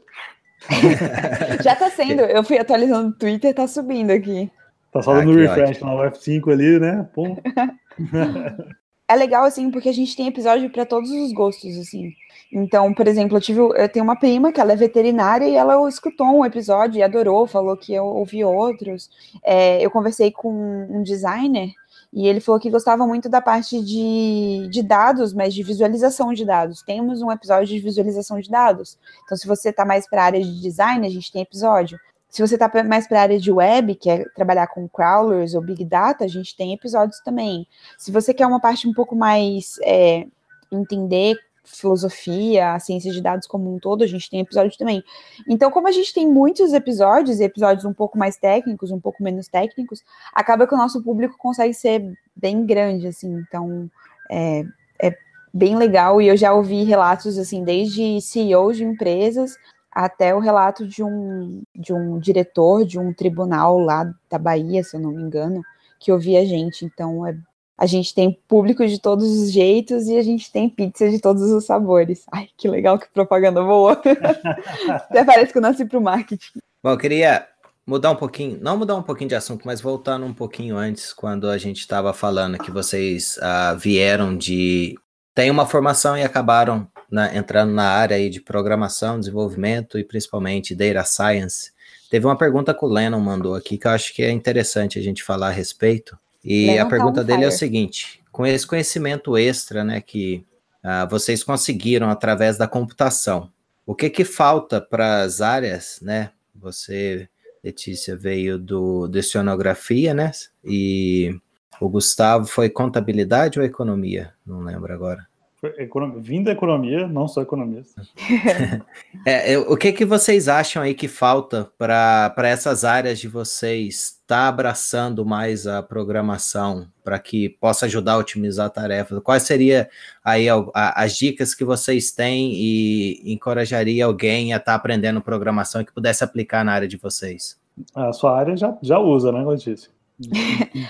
Já está sendo. Eu fui atualizando o Twitter, está subindo aqui. Tá só dando ah, refresh ótimo. no F5 ali, né? Pô. é legal, assim, porque a gente tem episódio para todos os gostos, assim. Então, por exemplo, eu, tive, eu tenho uma prima que ela é veterinária e ela escutou um episódio e adorou, falou que eu ouvi outros. É, eu conversei com um designer e ele falou que gostava muito da parte de, de dados, mas de visualização de dados. Temos um episódio de visualização de dados. Então, se você está mais para a área de design, a gente tem episódio. Se você está mais para a área de web, que é trabalhar com crawlers ou big data, a gente tem episódios também. Se você quer uma parte um pouco mais é, entender filosofia, a ciência de dados como um todo, a gente tem episódio também. Então, como a gente tem muitos episódios, e episódios um pouco mais técnicos, um pouco menos técnicos, acaba que o nosso público consegue ser bem grande, assim. Então, é, é bem legal. E eu já ouvi relatos, assim, desde CEOs de empresas até o relato de um, de um diretor de um tribunal lá da Bahia, se eu não me engano, que ouvia a gente. Então, é, a gente tem público de todos os jeitos e a gente tem pizza de todos os sabores. Ai, que legal, que propaganda boa. Até parece que eu nasci para o marketing. Bom, eu queria mudar um pouquinho, não mudar um pouquinho de assunto, mas voltando um pouquinho antes, quando a gente estava falando que vocês uh, vieram de. Tem uma formação e acabaram na, entrando na área aí de programação, desenvolvimento e principalmente data science. Teve uma pergunta que o Lennon mandou aqui que eu acho que é interessante a gente falar a respeito. E Lennon a tá pergunta dele fire. é o seguinte: com esse conhecimento extra, né, que uh, vocês conseguiram através da computação, o que que falta para as áreas, né? Você, Letícia, veio do de cenografia, né? E o Gustavo foi contabilidade ou economia? Não lembro agora. Vim da economia, não sou economista. é, o que, que vocês acham aí que falta para essas áreas de vocês estar tá abraçando mais a programação para que possa ajudar a otimizar a tarefa? Quais seriam aí a, a, as dicas que vocês têm e encorajaria alguém a estar tá aprendendo programação e que pudesse aplicar na área de vocês? A sua área já, já usa, né, Letícia?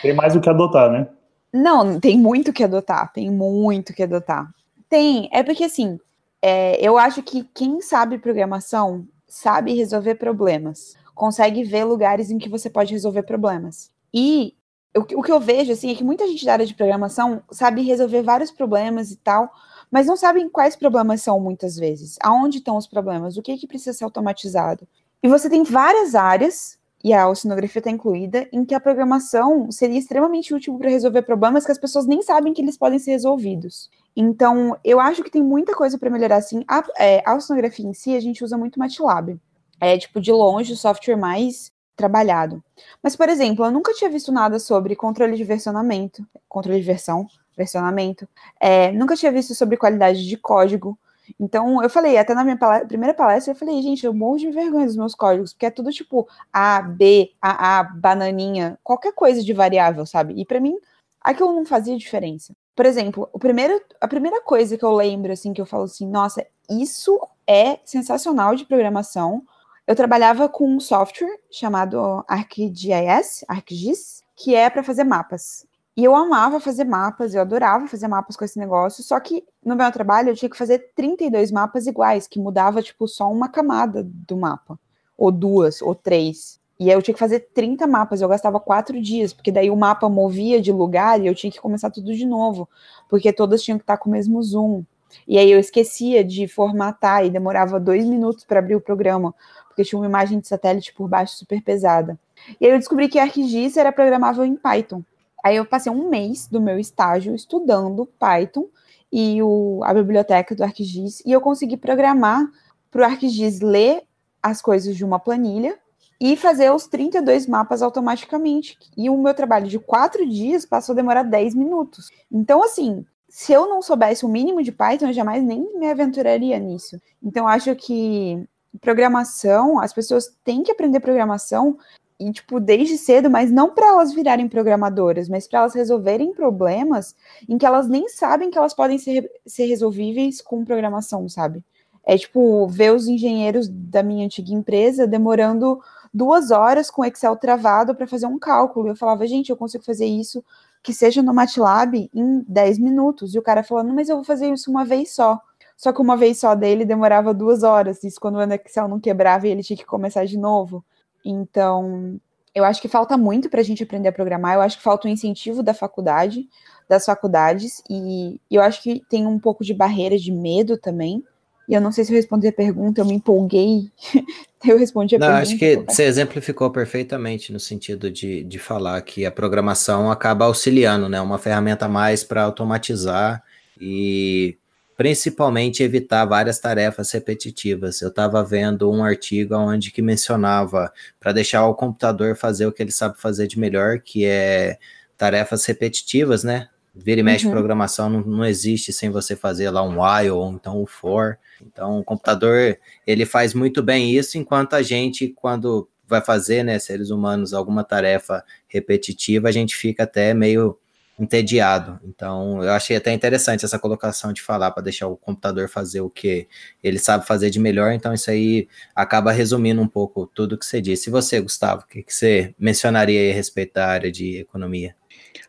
Tem mais o que adotar, né? Não, tem muito que adotar, tem muito que adotar. Tem, é porque assim, é, eu acho que quem sabe programação sabe resolver problemas, consegue ver lugares em que você pode resolver problemas. E o, o que eu vejo assim é que muita gente da área de programação sabe resolver vários problemas e tal, mas não sabem quais problemas são muitas vezes. Aonde estão os problemas? O que, que precisa ser automatizado? E você tem várias áreas e a oceanografia está incluída, em que a programação seria extremamente útil para resolver problemas que as pessoas nem sabem que eles podem ser resolvidos. Então, eu acho que tem muita coisa para melhorar, assim. A, é, a oceanografia em si, a gente usa muito MATLAB. É, tipo, de longe, o software mais trabalhado. Mas, por exemplo, eu nunca tinha visto nada sobre controle de versionamento, controle de versão, versionamento. É, nunca tinha visto sobre qualidade de código. Então, eu falei, até na minha palestra, primeira palestra, eu falei, gente, eu morro de vergonha dos meus códigos, porque é tudo tipo A, B, A, A, bananinha, qualquer coisa de variável, sabe? E para mim, aquilo não fazia diferença. Por exemplo, o primeiro, a primeira coisa que eu lembro, assim, que eu falo assim, nossa, isso é sensacional de programação. Eu trabalhava com um software chamado ArcGIS, ArcGIS, que é para fazer mapas. E eu amava fazer mapas, eu adorava fazer mapas com esse negócio, só que no meu trabalho eu tinha que fazer 32 mapas iguais, que mudava, tipo, só uma camada do mapa, ou duas, ou três. E aí eu tinha que fazer 30 mapas, eu gastava quatro dias, porque daí o mapa movia de lugar e eu tinha que começar tudo de novo, porque todas tinham que estar com o mesmo zoom. E aí eu esquecia de formatar e demorava dois minutos para abrir o programa, porque tinha uma imagem de satélite por baixo super pesada. E aí eu descobri que ArcGIS era programável em Python. Aí eu passei um mês do meu estágio estudando Python e o, a biblioteca do ArcGIS, e eu consegui programar para o ArcGIS ler as coisas de uma planilha e fazer os 32 mapas automaticamente. E o meu trabalho de quatro dias passou a demorar 10 minutos. Então, assim, se eu não soubesse o mínimo de Python, eu jamais nem me aventuraria nisso. Então, acho que programação, as pessoas têm que aprender programação e tipo desde cedo, mas não para elas virarem programadoras, mas para elas resolverem problemas em que elas nem sabem que elas podem ser, ser resolvíveis com programação, sabe? É tipo ver os engenheiros da minha antiga empresa demorando duas horas com Excel travado para fazer um cálculo. Eu falava, gente, eu consigo fazer isso que seja no MATLAB em 10 minutos. E o cara falando, mas eu vou fazer isso uma vez só. Só que uma vez só dele demorava duas horas. Isso quando o Excel não quebrava e ele tinha que começar de novo. Então, eu acho que falta muito para a gente aprender a programar. Eu acho que falta o um incentivo da faculdade, das faculdades, e eu acho que tem um pouco de barreira de medo também. E eu não sei se eu respondi a pergunta, eu me empolguei. eu respondi a não, pergunta. Acho que você exemplificou perfeitamente no sentido de, de falar que a programação acaba auxiliando, né? Uma ferramenta a mais para automatizar e principalmente evitar várias tarefas repetitivas. Eu estava vendo um artigo onde que mencionava para deixar o computador fazer o que ele sabe fazer de melhor, que é tarefas repetitivas, né? Vira e mexe uhum. programação não, não, existe sem você fazer lá um while ou então um for. Então o computador ele faz muito bem isso, enquanto a gente quando vai fazer, né, seres humanos alguma tarefa repetitiva, a gente fica até meio entediado. Então, eu achei até interessante essa colocação de falar para deixar o computador fazer o que ele sabe fazer de melhor. Então, isso aí acaba resumindo um pouco tudo que você disse. E você, Gustavo, o que, que você mencionaria a respeito da área de economia?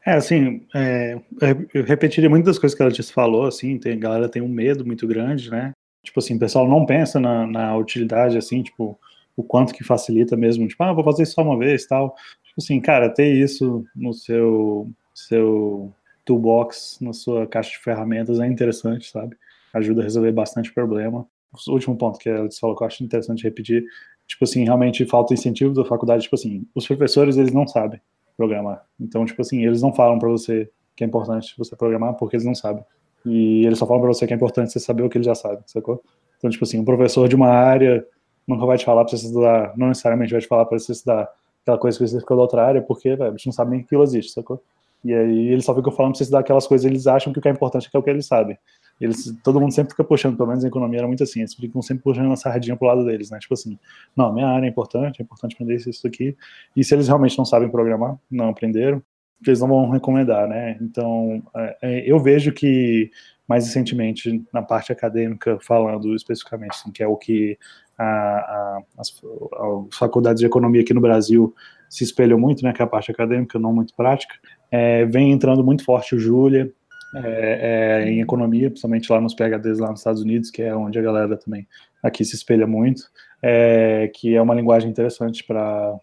É, assim, é, eu repetiria muitas coisas que ela disse falou, assim, tem, a galera tem um medo muito grande, né? Tipo assim, o pessoal não pensa na, na utilidade, assim, tipo, o quanto que facilita mesmo, tipo, ah, vou fazer só uma vez, tal. Tipo assim, cara, ter isso no seu seu toolbox na sua caixa de ferramentas é interessante, sabe? Ajuda a resolver bastante problema. O último ponto que a falou que eu acho interessante repetir, tipo assim, realmente falta incentivo da faculdade, tipo assim, os professores, eles não sabem programar. Então, tipo assim, eles não falam para você que é importante você programar porque eles não sabem. E eles só falam para você que é importante você saber o que ele já sabe, sacou? Então, tipo assim, um professor de uma área nunca vai te falar para você estudar, não necessariamente vai te falar para você estudar aquela coisa específica da outra área, porque, velho, a gente não sabe nem que aquilo existe, sacou? E aí eles só ficam falando pra você estudar aquelas coisas, eles acham que o que é importante é o que eles sabem. Eles, todo mundo sempre fica puxando, pelo menos a economia era muito assim, eles ficam sempre puxando a sardinha pro lado deles, né? Tipo assim, não, minha área é importante, é importante aprender isso, isso aqui. E se eles realmente não sabem programar, não aprenderam, eles não vão recomendar, né? Então, é, é eu vejo que mais recentemente na parte acadêmica, falando especificamente, assim, que é o que a, a, as, as, faculdades de economia aqui no Brasil se espelham muito, né, que é a parte acadêmica, não muito prática, é, vem entrando muito forte o Júlia é, é, em economia, principalmente lá nos PHDs lá nos Estados Unidos, que é onde a galera também aqui se espelha muito, é, que é uma linguagem interessante para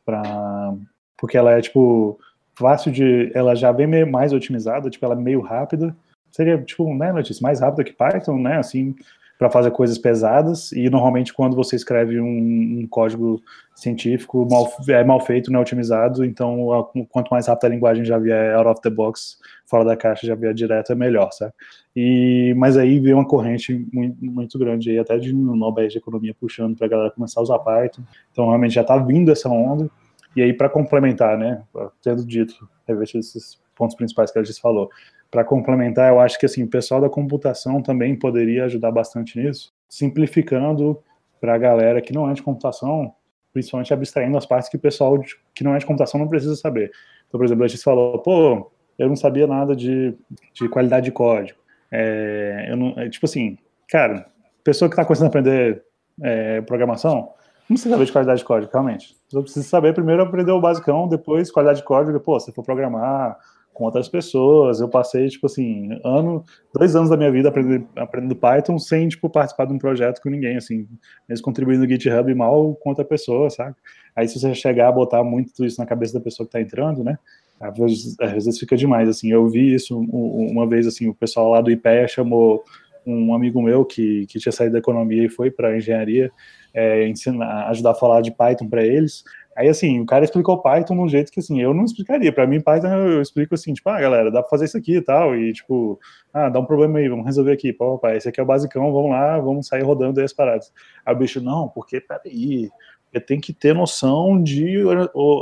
porque ela é tipo fácil de, ela já vem mais otimizada, tipo ela é meio rápida, seria tipo, né, notícia mais rápida que Python, né, assim, para fazer coisas pesadas, e normalmente quando você escreve um, um, código científico mal, é mal feito, não é otimizado, então a, quanto mais rápida a linguagem já vier out of the box, fora da caixa, já vier direto, é melhor, sabe? E, mas aí veio uma corrente muito, muito grande aí, até de Nobel de Economia puxando para a galera começar a usar Python, então realmente já está vindo essa onda, e aí para complementar, né, tendo dito, rever esses pontos principais que a gente falou, para complementar, eu acho que assim, o pessoal da computação também poderia ajudar bastante nisso, simplificando para a galera que não é de computação, principalmente abstraindo as partes que o pessoal de, que não é de computação não precisa saber. Então, por exemplo, a gente falou, pô, eu não sabia nada de, de qualidade de código. É, eu não, é, tipo assim, cara, pessoa que está começando a aprender é, programação, não precisa saber de qualidade de código, realmente. Você precisa saber primeiro aprender o basicão, depois qualidade de código, pô, se for programar com outras pessoas. Eu passei, tipo assim, ano, dois anos da minha vida aprendendo, aprendendo Python sem, tipo, participar de um projeto com ninguém, assim, mesmo contribuindo no GitHub mal com outra pessoa, sabe? Aí se você chegar a botar muito isso na cabeça da pessoa que tá entrando, né? Às vezes, às vezes fica demais, assim. Eu vi isso uma vez, assim, o pessoal lá do IPEA chamou um amigo meu que, que tinha saído da economia e foi para engenharia é, ensinar, ajudar a falar de Python para eles. Aí, assim, o cara explicou Python de um jeito que, assim, eu não explicaria. Para mim, Python, eu explico assim, tipo, ah, galera, dá para fazer isso aqui e tal, e, tipo, ah, dá um problema aí, vamos resolver aqui. Pô, pai, esse aqui é o basicão, vamos lá, vamos sair rodando aí as paradas. Aí o bicho, não, porque, peraí, eu tenho que ter noção de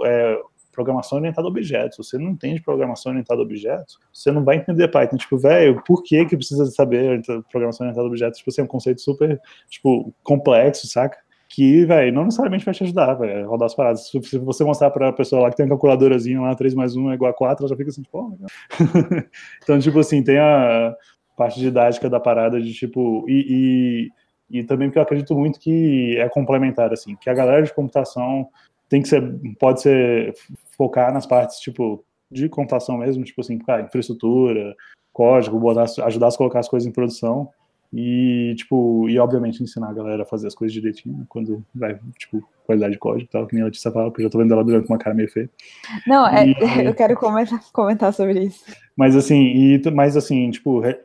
é, programação orientada a objetos. Você não entende programação orientada a objetos, você não vai entender Python. Tipo, velho, por que que precisa saber programação orientada a objetos? Tipo, assim, é um conceito super, tipo, complexo, saca? Que, velho, não necessariamente vai te ajudar, velho, rodar as paradas. Se você mostrar para a pessoa lá que tem uma calculadorazinha lá, 3 mais 1 é igual a 4, ela já fica assim, tipo, legal. então, tipo assim, tem a parte didática da parada de, tipo, e, e, e também porque eu acredito muito que é complementar, assim, que a galera de computação tem que ser, pode ser, focar nas partes, tipo, de computação mesmo, tipo assim, cara, infraestrutura, código, botar, ajudar a colocar as coisas em produção, e, tipo, e obviamente ensinar a galera a fazer as coisas direitinho, né? quando vai, tipo, qualidade de código e tal, que nem a Letícia fala, porque eu já tô vendo ela durante uma cara meio feia. Não, é, eu quero comentar, comentar sobre isso. Mas assim, e, mas assim, tipo, re,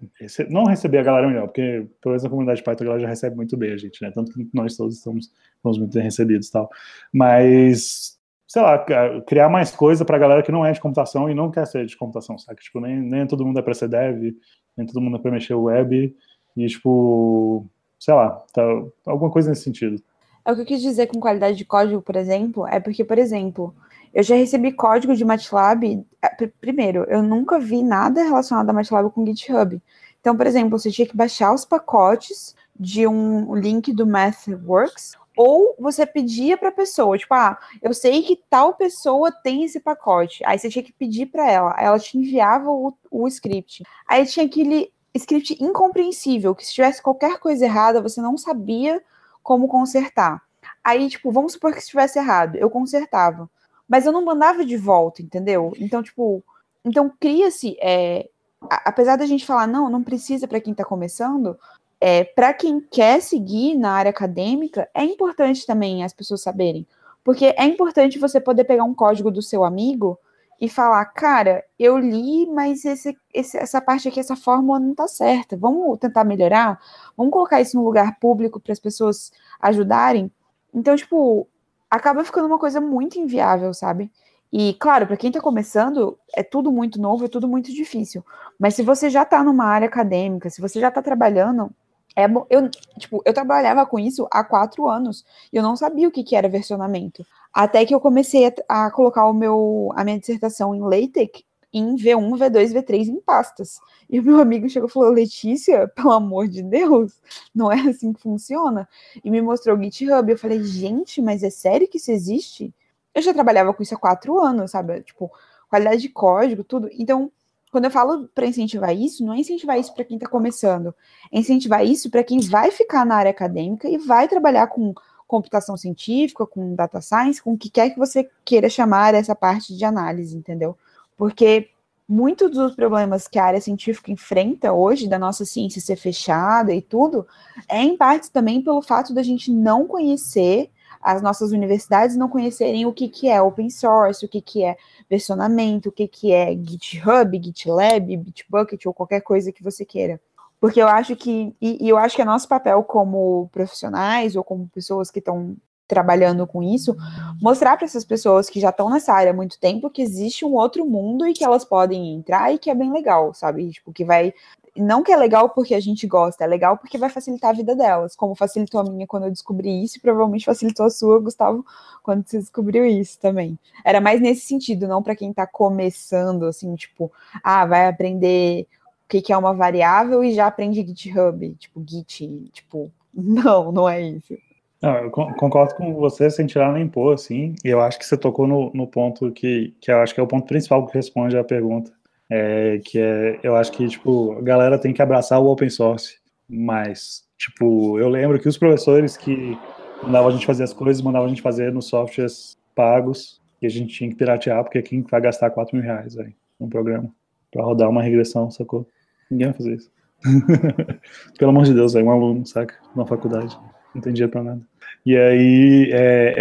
não receber a galera melhor, porque pelo menos na comunidade Python a galera já recebe muito bem a gente, né? Tanto que nós todos estamos, estamos muito bem recebidos e tal. Mas, sei lá, criar mais coisa pra galera que não é de computação e não quer ser de computação, sabe? Tipo, nem, nem todo mundo é pra ser dev, nem todo mundo é pra mexer web. E, tipo, sei lá, tá, alguma coisa nesse sentido. É o que eu quis dizer com qualidade de código, por exemplo, é porque, por exemplo, eu já recebi código de MATLAB. É, primeiro, eu nunca vi nada relacionado a MATLAB com GitHub. Então, por exemplo, você tinha que baixar os pacotes de um link do MathWorks, ou você pedia para a pessoa, tipo, ah, eu sei que tal pessoa tem esse pacote. Aí você tinha que pedir para ela, ela te enviava o, o script. Aí tinha aquele script incompreensível, que se tivesse qualquer coisa errada, você não sabia como consertar. Aí, tipo, vamos supor que estivesse errado, eu consertava. Mas eu não mandava de volta, entendeu? Então, tipo, então cria-se, é, apesar da gente falar, não, não precisa para quem está começando, é, para quem quer seguir na área acadêmica, é importante também as pessoas saberem. Porque é importante você poder pegar um código do seu amigo e falar, cara, eu li, mas esse, esse, essa parte aqui, essa fórmula não tá certa. Vamos tentar melhorar? Vamos colocar isso no lugar público para as pessoas ajudarem? Então, tipo, acaba ficando uma coisa muito inviável, sabe? E, claro, para quem está começando, é tudo muito novo, é tudo muito difícil. Mas se você já está numa área acadêmica, se você já está trabalhando, é, eu, tipo, eu trabalhava com isso há quatro anos e eu não sabia o que, que era versionamento. Até que eu comecei a, a, colocar o meu, a minha dissertação em LaTeX, em V1, V2, V3 em pastas. E o meu amigo chegou e falou: Letícia, pelo amor de Deus, não é assim que funciona. E me mostrou o GitHub. Eu falei: gente, mas é sério que isso existe? Eu já trabalhava com isso há quatro anos, sabe? Tipo, qualidade de código, tudo. Então, quando eu falo para incentivar isso, não é incentivar isso para quem está começando, é incentivar isso para quem vai ficar na área acadêmica e vai trabalhar com computação científica, com data science, com o que quer que você queira chamar essa parte de análise, entendeu? Porque muitos dos problemas que a área científica enfrenta hoje, da nossa ciência ser fechada e tudo, é em parte também pelo fato da gente não conhecer, as nossas universidades não conhecerem o que, que é open source, o que, que é versionamento, o que, que é GitHub, GitLab, Bitbucket ou qualquer coisa que você queira. Porque eu acho que, e, e eu acho que é nosso papel como profissionais ou como pessoas que estão trabalhando com isso, mostrar para essas pessoas que já estão nessa área há muito tempo que existe um outro mundo e que elas podem entrar e que é bem legal, sabe? Tipo, que vai. Não que é legal porque a gente gosta, é legal porque vai facilitar a vida delas, como facilitou a minha quando eu descobri isso, e provavelmente facilitou a sua, Gustavo, quando você descobriu isso também. Era mais nesse sentido, não para quem está começando, assim, tipo, ah, vai aprender que, que é uma variável e já aprende GitHub, tipo Git, tipo, não, não é isso. Não, eu concordo com você sem tirar nem pôr, assim, e eu acho que você tocou no, no ponto que, que eu acho que é o ponto principal que responde à pergunta, é, que é, eu acho que, tipo, a galera tem que abraçar o open source, mas, tipo, eu lembro que os professores que mandavam a gente fazer as coisas, mandavam a gente fazer nos softwares pagos, e a gente tinha que piratear, porque quem vai gastar 4 mil reais aí, num programa, para rodar uma regressão, sacou? Ninguém vai fazer isso. Pelo amor de Deus, é um aluno, saca? Na faculdade. Não tem dinheiro pra nada. E aí, é,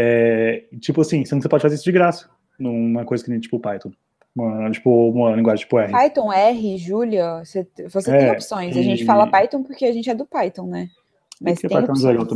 é, tipo assim, você não pode fazer isso de graça. Numa coisa que nem tipo Python. Uma, tipo, uma linguagem tipo R. Python, R, Julia, você, você é, tem opções. A gente fala Python porque a gente é do Python, né? Mas tem Python opções. legal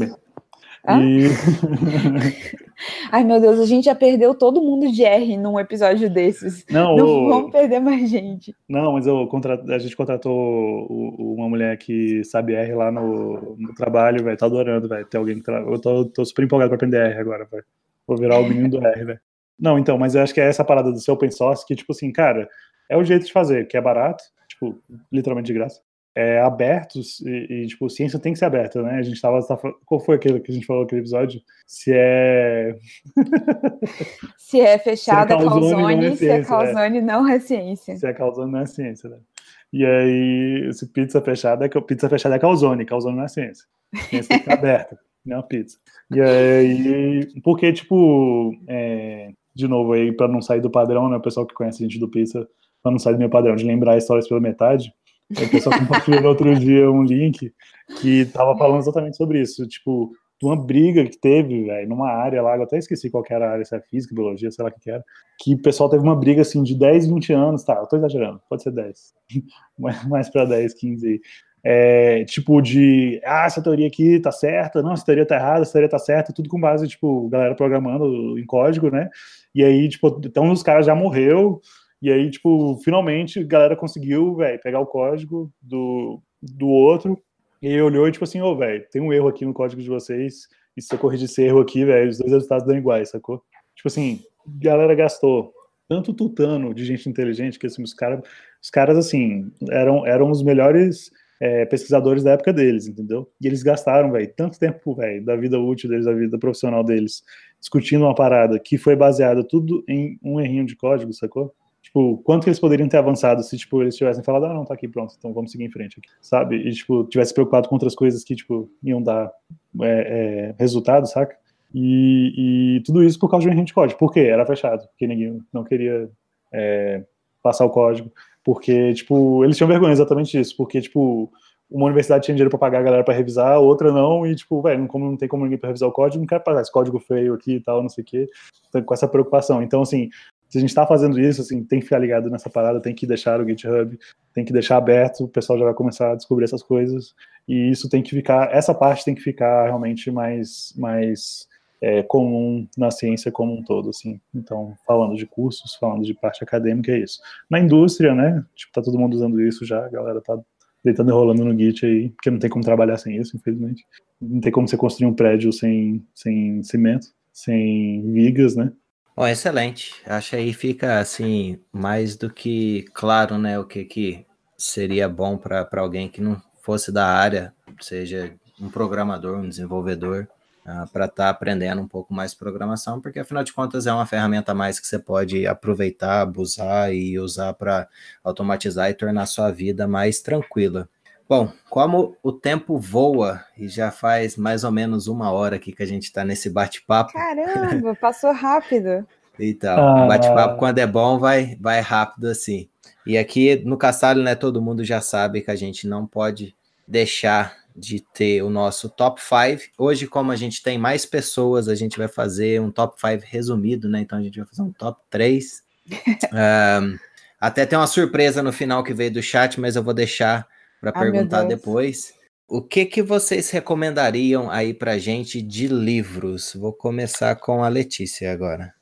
E... Ai, meu Deus, a gente já perdeu todo mundo de R num episódio desses. Não, não o... vamos perder mais gente. Não, mas eu contra... a gente contratou uma mulher que sabe R lá no, no trabalho, velho. Tá adorando, velho. Tem alguém que tra... Eu tô, tô, super empolgado pra aprender R agora, velho. Vou virar o menino do R, velho. Não, então, mas eu acho que é essa parada do seu open source que, tipo assim, cara, é o jeito de fazer, que é barato, tipo, literalmente de graça é, abertos e, e, tipo, ciência tem que ser aberta, né? A gente tava, tava, Qual foi aquele que a gente falou naquele episódio? Se é. se é fechada, se é calzone, é se é calzone, não é ciência. Se é calzone, não é ciência, né? E aí, se pizza fechada, é pizza fechada é calzone, calzone não é ciência. Ciência tem que ser aberta, não é pizza. E aí, porque, tipo, é, de novo aí, para não sair do padrão, né? O pessoal que conhece a gente do pizza, para não sair do meu padrão de lembrar histórias pela metade o pessoal compartilhou no outro dia um link que tava falando exatamente sobre isso. Tipo, uma briga que teve, velho, numa área lá, eu até esqueci qual era a área, se é física, biologia, sei lá o que, era, que o pessoal teve uma briga assim de 10, 20 anos, tá, eu tô exagerando, pode ser 10, mais pra 10, 15 é, tipo de, ah, essa teoria aqui tá certa, não, essa teoria tá errada, essa teoria tá certa, tudo com base, tipo, galera programando em código, né, e aí, tipo, então os caras já morreu, e aí, tipo, finalmente a galera conseguiu, velho, pegar o código do, do outro. E olhou e, tipo assim, ô, oh, velho, tem um erro aqui no código de vocês. E se eu corrigir esse erro aqui, velho, os dois resultados dão iguais, sacou? Tipo assim, a galera gastou tanto tutano de gente inteligente que assim, os, os caras, assim, eram, eram os melhores é, pesquisadores da época deles, entendeu? E eles gastaram, velho, tanto tempo, velho, da vida útil deles, da vida profissional deles, discutindo uma parada que foi baseada tudo em um errinho de código, sacou? Tipo, quanto que eles poderiam ter avançado se, tipo, eles tivessem falado, ah, não, tá aqui, pronto, então vamos seguir em frente aqui, sabe? E, tipo, tivesse preocupado com outras coisas que, tipo, iam dar é, é, resultado, saca? E, e, tudo isso por causa de um de código. Por quê? Era fechado, porque ninguém não queria é, passar o código, porque, tipo, eles tinham vergonha exatamente disso, porque, tipo, uma universidade tinha dinheiro para pagar a galera para revisar, outra não, e tipo, velho, como não tem como ninguém para revisar o código, não quero pagar esse código feio aqui e tal, não sei o quê, então, com essa preocupação. Então, assim, se a gente está fazendo isso, assim, tem que ficar ligado nessa parada, tem que deixar o GitHub, tem que deixar aberto, o pessoal já vai começar a descobrir essas coisas, e isso tem que ficar, essa parte tem que ficar realmente mais, mais é, comum na ciência como um todo, assim. Então, falando de cursos, falando de parte acadêmica, é isso. Na indústria, né, tipo, tá todo mundo usando isso já, a galera tá deitando e rolando no Git aí, porque não tem como trabalhar sem isso, infelizmente. Não tem como você construir um prédio sem, sem cimento, sem vigas, né? Bom, excelente. Acho aí fica assim mais do que claro, né, o que que seria bom para alguém que não fosse da área, seja um programador, um desenvolvedor, uh, para estar tá aprendendo um pouco mais programação, porque afinal de contas é uma ferramenta a mais que você pode aproveitar, abusar e usar para automatizar e tornar sua vida mais tranquila. Bom, como o tempo voa e já faz mais ou menos uma hora aqui que a gente está nesse bate-papo. Caramba, passou rápido. Então, ah. bate-papo quando é bom vai, vai rápido assim. E aqui no Castalho, né, todo mundo já sabe que a gente não pode deixar de ter o nosso top 5. Hoje, como a gente tem mais pessoas, a gente vai fazer um top 5 resumido, né? Então a gente vai fazer um top 3. um, até tem uma surpresa no final que veio do chat, mas eu vou deixar para perguntar depois. O que que vocês recomendariam aí para gente de livros? Vou começar com a Letícia agora.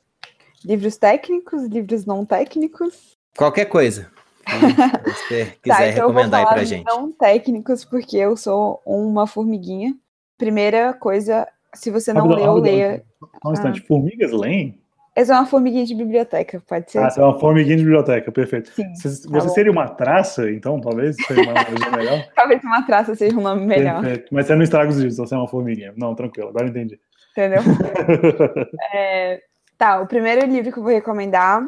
Livros técnicos, livros não técnicos? Qualquer coisa. Se você tá, quiser tá, então recomendar aí pra gente. Não técnicos, porque eu sou uma formiguinha. Primeira coisa, se você não leu, leia. Só um instante, ah. formigas leem? Essa é uma formiguinha de biblioteca, pode ser? Ah, é uma formiguinha de biblioteca, perfeito. Sim, você, tá você seria uma traça, então, talvez? Seria uma melhor? talvez uma traça seja um nome melhor. Perfeito. Mas você não estraga os livros, você é uma formiguinha. Não, tranquilo, agora entendi. Entendeu? é, tá, o primeiro livro que eu vou recomendar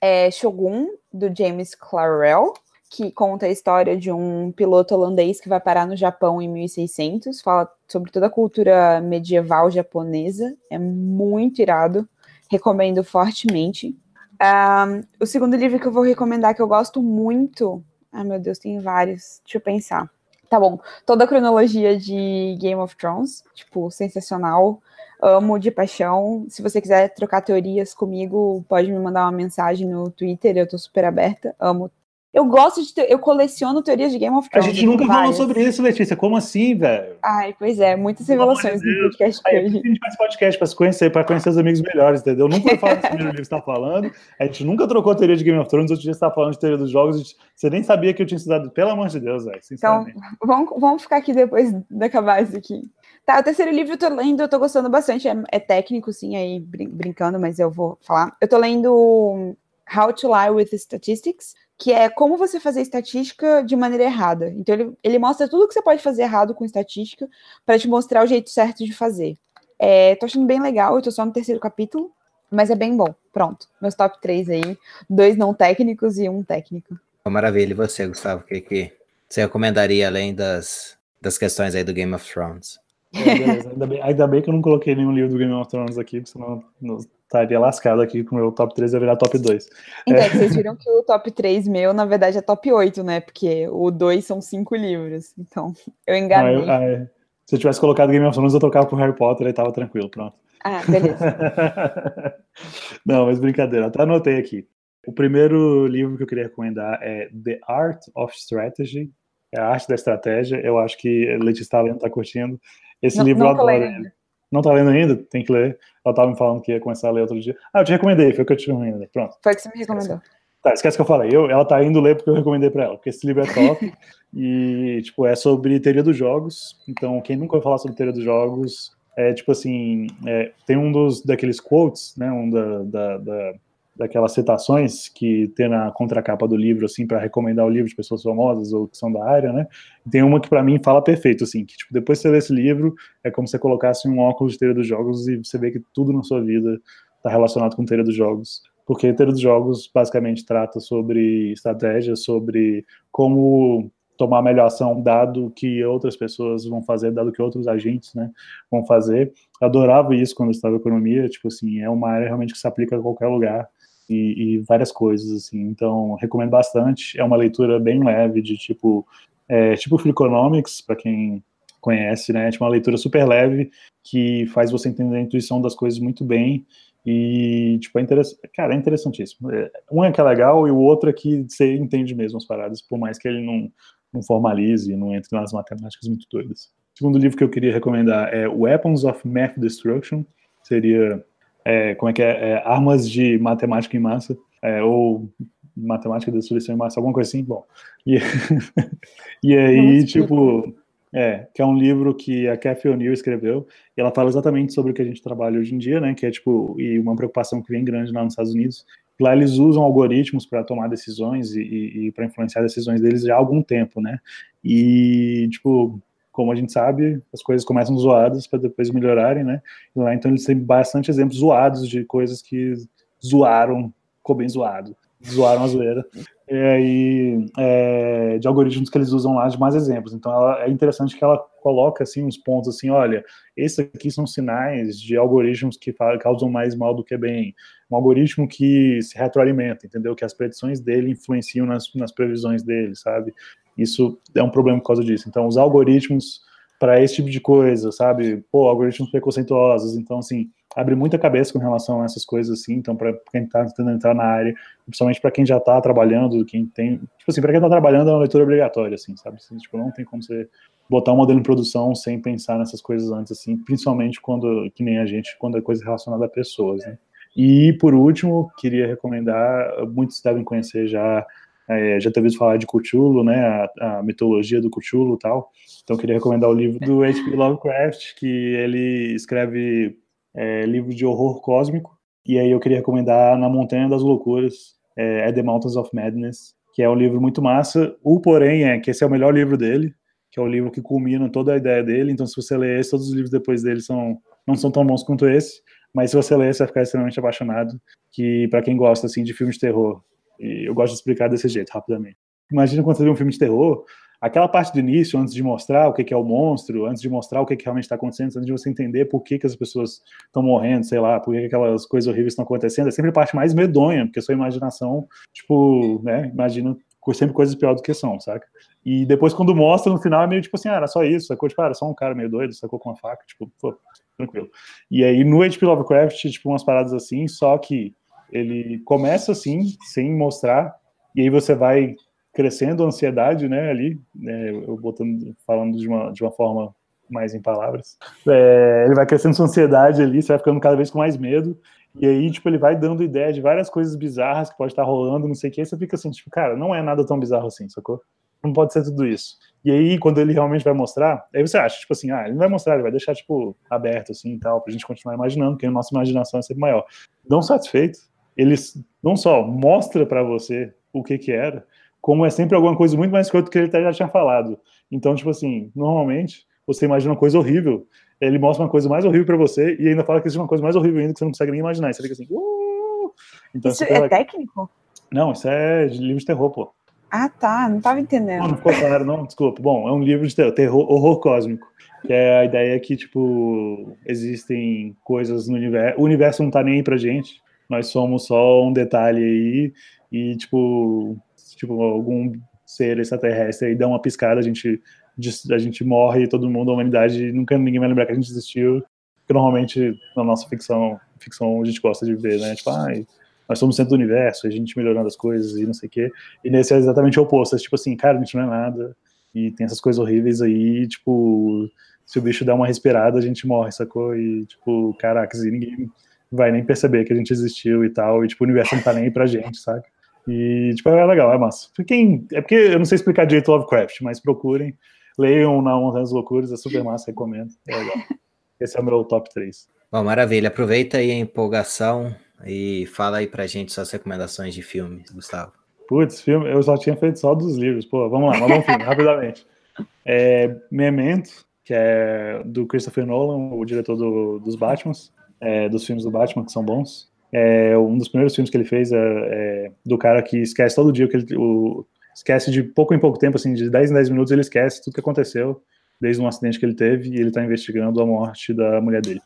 é Shogun, do James Clarell, que conta a história de um piloto holandês que vai parar no Japão em 1600. Fala sobre toda a cultura medieval japonesa. É muito irado recomendo fortemente. Um, o segundo livro que eu vou recomendar, que eu gosto muito. Ai, meu Deus, tem vários. Deixa eu pensar. Tá bom. Toda a cronologia de Game of Thrones, tipo, sensacional. Amo de paixão. Se você quiser trocar teorias comigo, pode me mandar uma mensagem no Twitter, eu tô super aberta. Amo eu gosto de. Ter, eu coleciono teorias de Game of Thrones. A gente nunca falou sobre isso, Letícia. Como assim, velho? Ai, pois é, muitas revelações no podcast Aí, hoje. A gente faz podcast para se conhecer, para conhecer os amigos melhores, entendeu? Nunca falar desse primeiro livro que você tá falando. A gente nunca trocou teoria de Game of Thrones, outro dia você tá falando de teoria dos jogos. Gente, você nem sabia que eu tinha estudado, pelo amor de Deus, velho. Então, vamos, vamos ficar aqui depois de acabar isso aqui. Tá, o terceiro livro eu tô lendo, eu tô gostando bastante. É, é técnico, sim, aí brin brincando, mas eu vou falar. Eu tô lendo How to Lie with Statistics que é como você fazer estatística de maneira errada. Então, ele, ele mostra tudo que você pode fazer errado com estatística para te mostrar o jeito certo de fazer. É, tô achando bem legal, eu tô só no terceiro capítulo, mas é bem bom. Pronto, meus top 3 aí, dois não técnicos e um técnico. Maravilha, e você, Gustavo, o que, que você recomendaria além das, das questões aí do Game of Thrones? É, ainda, bem, ainda, bem, que eu não coloquei nenhum livro do Game of Thrones aqui, senão estaria lascado aqui com o meu top 3 vai virar top 2. Então, é. vocês viram que o top 3 meu, na verdade, é top 8, né? Porque o 2 são 5 livros. Então, eu enganei. Ah, eu, ah, é. Se eu tivesse colocado Game of Thrones, eu tocava pro Harry Potter e tava tranquilo, pronto. Ah, beleza. Não, mas brincadeira, até anotei aqui. O primeiro livro que eu queria recomendar é The Art of Strategy, é a arte da estratégia. Eu acho que Letícia está lendo, tá curtindo. Esse não, livro não eu adoro. Ele. Não tá lendo ainda? Tem que ler. Ela tava me falando que ia começar a ler outro dia. Ah, eu te recomendei, foi o que eu te recomendei. Pronto. Foi que você me recomendou. Tá, esquece que eu falei. Eu, ela tá indo ler porque eu recomendei pra ela, porque esse livro é top. e, tipo, é sobre teoria dos jogos. Então, quem nunca ouviu falar sobre teoria dos jogos, é tipo assim, é, tem um dos daqueles quotes, né? Um da, da, da daquelas citações que tem na contracapa do livro, assim, para recomendar o livro de pessoas famosas ou que são da área, né? tem uma que para mim fala perfeito, assim, que tipo, depois que você lê esse livro, é como se você colocasse um óculos de teoria dos jogos e você vê que tudo na sua vida está relacionado com teoria dos jogos. Porque teoria dos jogos basicamente trata sobre estratégia, sobre como tomar a melhor ação dado que outras pessoas vão fazer, dado que outros agentes, né, vão fazer. Adorava isso quando eu estava em economia, tipo assim, é uma área realmente que se aplica a qualquer lugar e, e, várias coisas, assim. Então, recomendo bastante. É uma leitura bem leve, de tipo, é, tipo Freakonomics, para quem conhece, né? É tipo uma leitura super leve que faz você entender a intuição das coisas muito bem. E, tipo, é interessante. Cara, é interessantíssimo. É, um é que é legal e o outro é que você entende mesmo as paradas, por mais que ele não, não formalize, não entre nas matemáticas muito doidas. O segundo livro que eu queria recomendar é Weapons of Math Destruction. Seria é, como é que é, é, armas de matemática em massa, é, ou matemática de destruição em massa, alguma coisa assim, bom. E, e aí, tipo, É, que é um livro que a Kathy O'Neill escreveu, e ela fala exatamente sobre o que a gente trabalha hoje em dia, né, que é tipo, e uma preocupação que vem grande lá nos Estados Unidos, lá eles usam algoritmos para tomar decisões e, e, e para influenciar decisões deles já há algum tempo, né, e, tipo, como a gente sabe, as coisas começam zoadas para depois melhorarem, né, e lá então eles têm bastante exemplos zoados de coisas que zoaram, ficou bem zoado, zoaram a zoeira, e aí, é, de algoritmos que eles usam lá de mais exemplos. Então, ela, é interessante que ela coloca assim uns pontos assim, olha, esses aqui são sinais de algoritmos que causam mais mal do que bem. Um algoritmo que se retroalimenta, entendeu? Que as predições dele influenciam nas, nas previsões dele, sabe? Isso é um problema por causa disso. Então, os algoritmos para esse tipo de coisa, sabe? Pô, algoritmos preconceituosos. Então, assim, abre muita cabeça com relação a essas coisas assim, então para quem está tentando entrar na área, principalmente para quem já está trabalhando, quem tem, tipo assim, para quem está trabalhando é uma leitura obrigatória assim, sabe? Assim, tipo, não tem como você botar um modelo em produção sem pensar nessas coisas antes assim, principalmente quando que nem a gente, quando é coisa relacionada a pessoas, né? E por último, queria recomendar, muitos devem conhecer já é, já ouvido falar de Cthulhu, né, a, a mitologia do Cthulhu e tal. Então queria recomendar o livro do H.P. Lovecraft, que ele escreve é, livro de horror cósmico. E aí eu queria recomendar Na Montanha das Loucuras, é, At the Mountains of Madness, que é um livro muito massa. O porém é que esse é o melhor livro dele, que é o livro que culmina toda a ideia dele. Então, se você ler esse, todos os livros depois dele são, não são tão bons quanto esse. Mas se você ler, você vai ficar extremamente apaixonado. Que para quem gosta assim de filmes de terror, e eu gosto de explicar desse jeito, rapidamente. Imagina quando você vê um filme de terror, aquela parte do início, antes de mostrar o que é o monstro, antes de mostrar o que, realmente está acontecendo, antes de você entender por que, que as pessoas estão morrendo, sei lá, por que, que aquelas coisas horríveis estão acontecendo, é sempre a parte mais medonha, porque a sua imaginação, tipo, né, imagina sempre coisas piores do que são, saca? E depois, quando mostra, no final, é meio tipo assim, ah, era só isso, sacou? Tipo, ah, era só um cara meio doido, sacou com uma faca, tipo, pô, tranquilo. E aí, no HP Lovecraft, tipo, umas paradas assim, só que ele começa assim, sem mostrar, e aí você vai crescendo a ansiedade, né, ali, né, eu botando, falando de uma, de uma forma mais em palavras, é, ele vai crescendo sua ansiedade ali, você vai ficando cada vez com mais medo, e aí, tipo, ele vai dando ideia de várias coisas bizarras que pode estar rolando, não sei o que, aí você fica assim, tipo, cara, não é nada tão bizarro assim, sacou? Não pode ser tudo isso. E aí, quando ele realmente vai mostrar, aí você acha, tipo assim, ah, ele não vai mostrar, ele vai deixar, tipo, aberto, assim, e tal, pra gente continuar imaginando, porque a nossa imaginação é sempre maior. Não satisfeito, ele não só mostra para você o que que era, como é sempre alguma coisa muito mais escrota do que ele já tinha falado. Então, tipo assim, normalmente você imagina uma coisa horrível, ele mostra uma coisa mais horrível para você e ainda fala que existe uma coisa mais horrível ainda que você não consegue nem imaginar. Você fica assim, uh! então, isso é técnico? Não, isso é de livro de terror, pô. Ah, tá, não tava entendendo. Não, não ficou claro, não, desculpa. Bom, é um livro de terror, terror horror cósmico. Que é a ideia que, tipo, existem coisas no universo. O universo não tá nem aí pra gente. Nós somos só um detalhe aí. E, tipo, tipo, algum ser extraterrestre aí dá uma piscada, a gente, a gente morre, todo mundo, a humanidade, nunca ninguém vai lembrar que a gente existiu. Que normalmente na nossa ficção, ficção a gente gosta de ver, né? Tipo, ai, nós somos centro do universo, a gente melhorando as coisas e não sei o quê. E nesse é exatamente o oposto, é tipo assim, cara, a gente não é nada. E tem essas coisas horríveis aí, tipo, se o bicho der uma respirada, a gente morre, sacou? E, tipo, caraca, ninguém vai nem perceber que a gente existiu e tal, e, tipo, o universo não tá nem aí pra gente, sabe? E, tipo, é legal, é massa. Quem, é porque eu não sei explicar direito Lovecraft, mas procurem, leiam na Montanha das Loucuras, é super massa, recomendo. É legal. Esse é o meu top 3. Bom, maravilha. Aproveita aí a empolgação e fala aí pra gente suas recomendações de filmes, Gustavo. Putz, filme, eu só tinha feito só dos livros. Pô, vamos lá, vamos filme, rapidamente. É, Memento, que é do Christopher Nolan, o diretor do, dos Batmans, é, dos filmes do Batman, que são bons. É, um dos primeiros filmes que ele fez é, é do cara que esquece todo dia que ele, o, esquece de pouco em pouco tempo, assim, de 10 em 10 minutos ele esquece tudo que aconteceu desde um acidente que ele teve e ele está investigando a morte da mulher dele.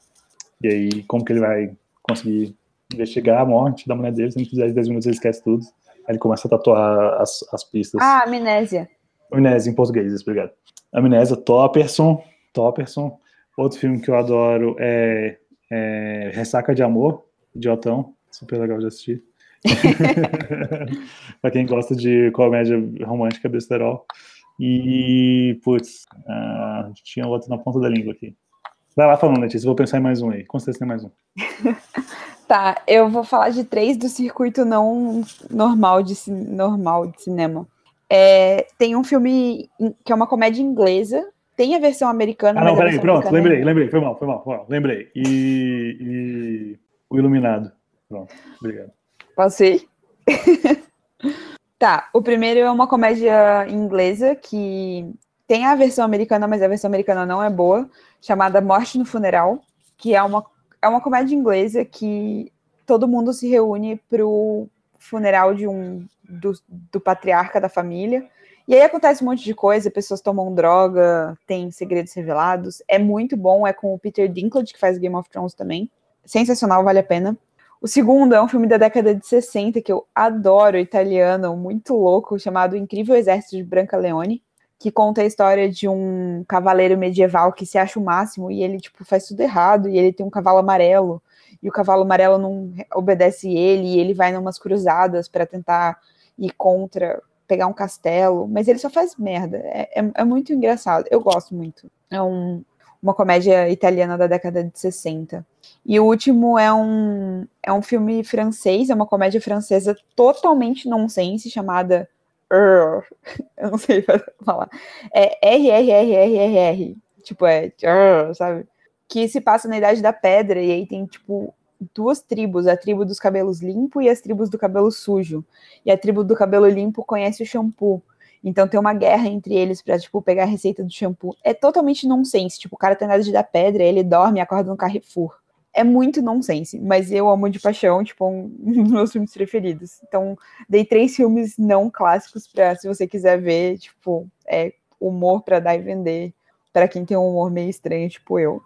E aí, como que ele vai conseguir investigar a morte da mulher dele, se em 10 minutos ele esquece tudo. Aí ele começa a tatuar as, as pistas. Ah, amnésia. Amnésia em português, obrigado. Amnésia, Topperson, Topperson. Outro filme que eu adoro é, é Ressaca de Amor, Idiotão, super legal de assistir. pra quem gosta de comédia romântica, besterol. E, putz, uh, tinha outro na ponta da língua aqui. Vai lá falando, Letícia, vou pensar em mais um aí. Com certeza tem mais um. tá, eu vou falar de três do circuito não normal de, normal de cinema. É, tem um filme que é uma comédia inglesa, Tem a versão americana. Ah, não, peraí, pronto, lembrei, é... lembrei, foi mal, foi mal, foi mal, lembrei. E, e o Iluminado. Pronto, obrigado. Posso ir? tá, o primeiro é uma comédia inglesa que tem a versão americana, mas a versão americana não é boa, chamada Morte no Funeral, que é uma, é uma comédia inglesa que todo mundo se reúne pro funeral de um do, do patriarca da família. E aí acontece um monte de coisa, pessoas tomam droga, tem segredos revelados. É muito bom, é com o Peter Dinklage, que faz Game of Thrones também. Sensacional, vale a pena. O segundo é um filme da década de 60 que eu adoro, italiano, muito louco, chamado Incrível Exército de Branca Leone, que conta a história de um cavaleiro medieval que se acha o máximo e ele tipo faz tudo errado e ele tem um cavalo amarelo e o cavalo amarelo não obedece ele e ele vai numas cruzadas para tentar ir contra pegar um castelo, mas ele só faz merda. É, é, é muito engraçado. Eu gosto muito. É um, uma comédia italiana da década de 60. E o último é um, é um filme francês, é uma comédia francesa totalmente nonsense, chamada. Eu não sei falar. É RRRRR. Tipo, é sabe? Que se passa na Idade da Pedra, e aí tem, tipo, duas tribos, a tribo dos cabelos limpos e as tribos do cabelo sujo. E a tribo do cabelo limpo conhece o shampoo. Então tem uma guerra entre eles pra, tipo, pegar a receita do shampoo. É totalmente nonsense. Tipo, o cara tem nada de dar pedra, ele dorme e acorda no Carrefour. É muito nonsense, mas eu amo de paixão, tipo, um dos meus filmes preferidos. Então, dei três filmes não clássicos pra, se você quiser ver, tipo, é humor pra dar e vender. Pra quem tem um humor meio estranho, tipo eu.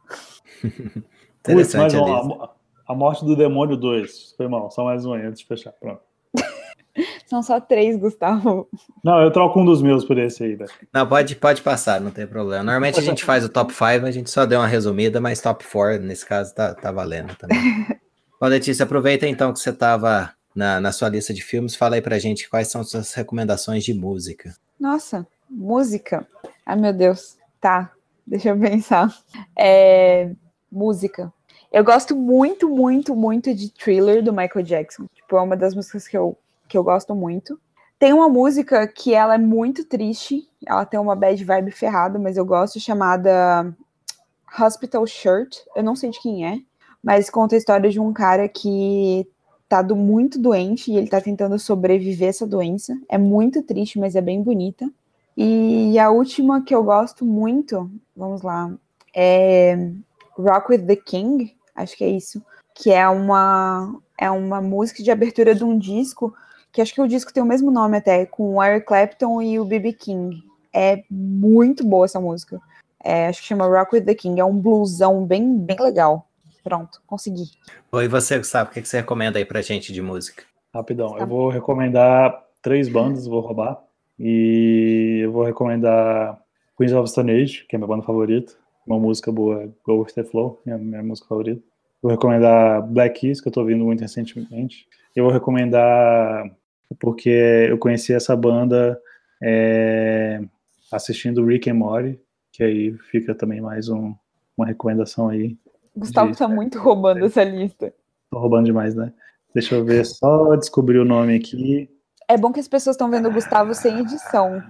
Putz, mas ó, a Morte do Demônio 2. Foi mal, só mais um aí antes de fechar. Pronto. São só três, Gustavo. Não, eu troco um dos meus por esse aí, velho. Não, pode, pode passar, não tem problema. Normalmente a gente faz o top 5, a gente só deu uma resumida, mas top 4, nesse caso, tá, tá valendo também. Bom, Letícia, aproveita então que você estava na, na sua lista de filmes, fala aí pra gente quais são suas recomendações de música. Nossa, música? Ai, meu Deus. Tá, deixa eu pensar. É, música. Eu gosto muito, muito, muito de Thriller do Michael Jackson. Tipo, é uma das músicas que eu, que eu gosto muito. Tem uma música que ela é muito triste, ela tem uma bad vibe ferrada, mas eu gosto, chamada Hospital Shirt. Eu não sei de quem é, mas conta a história de um cara que tá do, muito doente e ele tá tentando sobreviver essa doença. É muito triste, mas é bem bonita. E a última que eu gosto muito, vamos lá, é Rock with the King, acho que é isso, que é uma é uma música de abertura de um disco, que acho que o disco tem o mesmo nome até, com o Eric Clapton e o B.B. King. É muito boa essa música. É, acho que chama Rock with the King, é um bluesão bem, bem legal. Pronto, consegui. Oi, você, Gustavo, o que você recomenda aí pra gente de música? Rapidão, tá. eu vou recomendar três bandas, vou roubar. E eu vou recomendar Queens of Stone Age, que é minha banda favorita uma música boa, Go With The Flow, minha, minha música favorita. Vou recomendar Black Keys, que eu tô ouvindo muito recentemente. Eu vou recomendar porque eu conheci essa banda é, assistindo Rick and Morty, que aí fica também mais um, uma recomendação aí. Gustavo de, tá muito roubando é, essa lista. Tô roubando demais, né? Deixa eu ver, só descobrir o nome aqui. É bom que as pessoas estão vendo o Gustavo sem edição.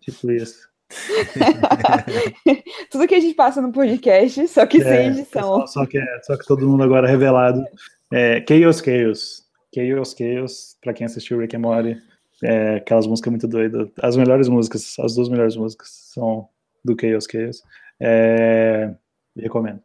Tipo isso. Tudo que a gente passa no podcast, só que é, sem edição. Só, só, que, é, só que todo mundo agora é revelado. É, Chaos Chaos. Chaos Chaos, pra quem assistiu Rick and Morty, é, aquelas músicas muito doidas. As melhores músicas, as duas melhores músicas são do Chaos Chaos. É, recomendo.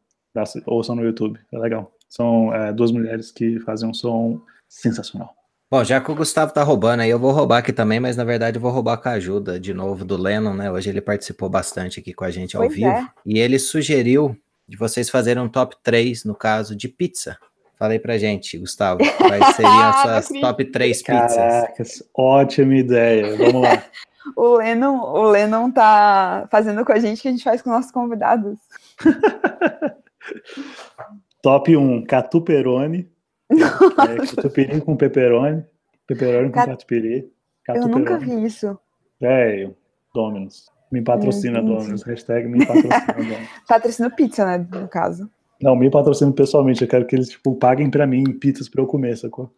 Ouçam no YouTube, é legal. São é, duas mulheres que fazem um som sensacional. Bom, já que o Gustavo tá roubando aí, eu vou roubar aqui também, mas na verdade eu vou roubar com a ajuda de novo do Lennon, né? Hoje ele participou bastante aqui com a gente ao pois vivo. É. E ele sugeriu de vocês fazerem um top 3, no caso, de pizza. Falei pra gente, Gustavo, quais seriam as suas top 3 pizzas? Caracas, ótima ideia. Vamos lá. o, Lennon, o Lennon tá fazendo com a gente o que a gente faz com nossos convidados. top 1, catuperone. É, catupiry com pepperoni. Pepperoni com catupiry. Eu nunca vi isso. Velho, Dominus. Me patrocina, Dominus. Hashtag me patrocina, Dominus. Patrocina pizza, né, no caso. Não, me patrocina pessoalmente. Eu quero que eles, tipo, paguem pra mim pizzas pra eu comer, sacou?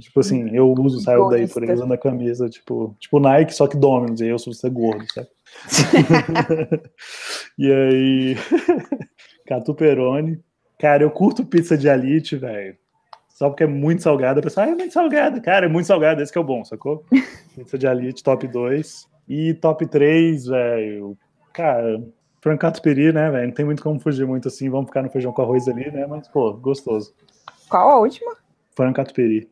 Tipo assim, eu uso, saio daí por aí usando a camisa, tipo, tipo Nike, só que Dominus, e eu sou você gordo, certo? e aí, catuperone. Cara, eu curto pizza de alite, velho. Só porque é muito salgada. A pessoa, ah, é muito salgada. Cara, é muito salgada. Esse que é o bom, sacou? pizza de alite, top 2. E top 3, velho. Cara, frango catupiry, né, velho? Não tem muito como fugir muito assim. Vamos ficar no feijão com arroz ali, né? Mas, pô, gostoso. Qual a última? Frango catupiry.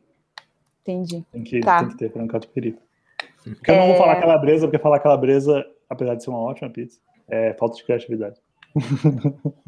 Entendi. Tem que, Tá. tem que ter frango catupiry. Porque eu não vou É. falar calabresa, porque falar calabresa, apesar de ser uma ótima pizza, é falta de criatividade.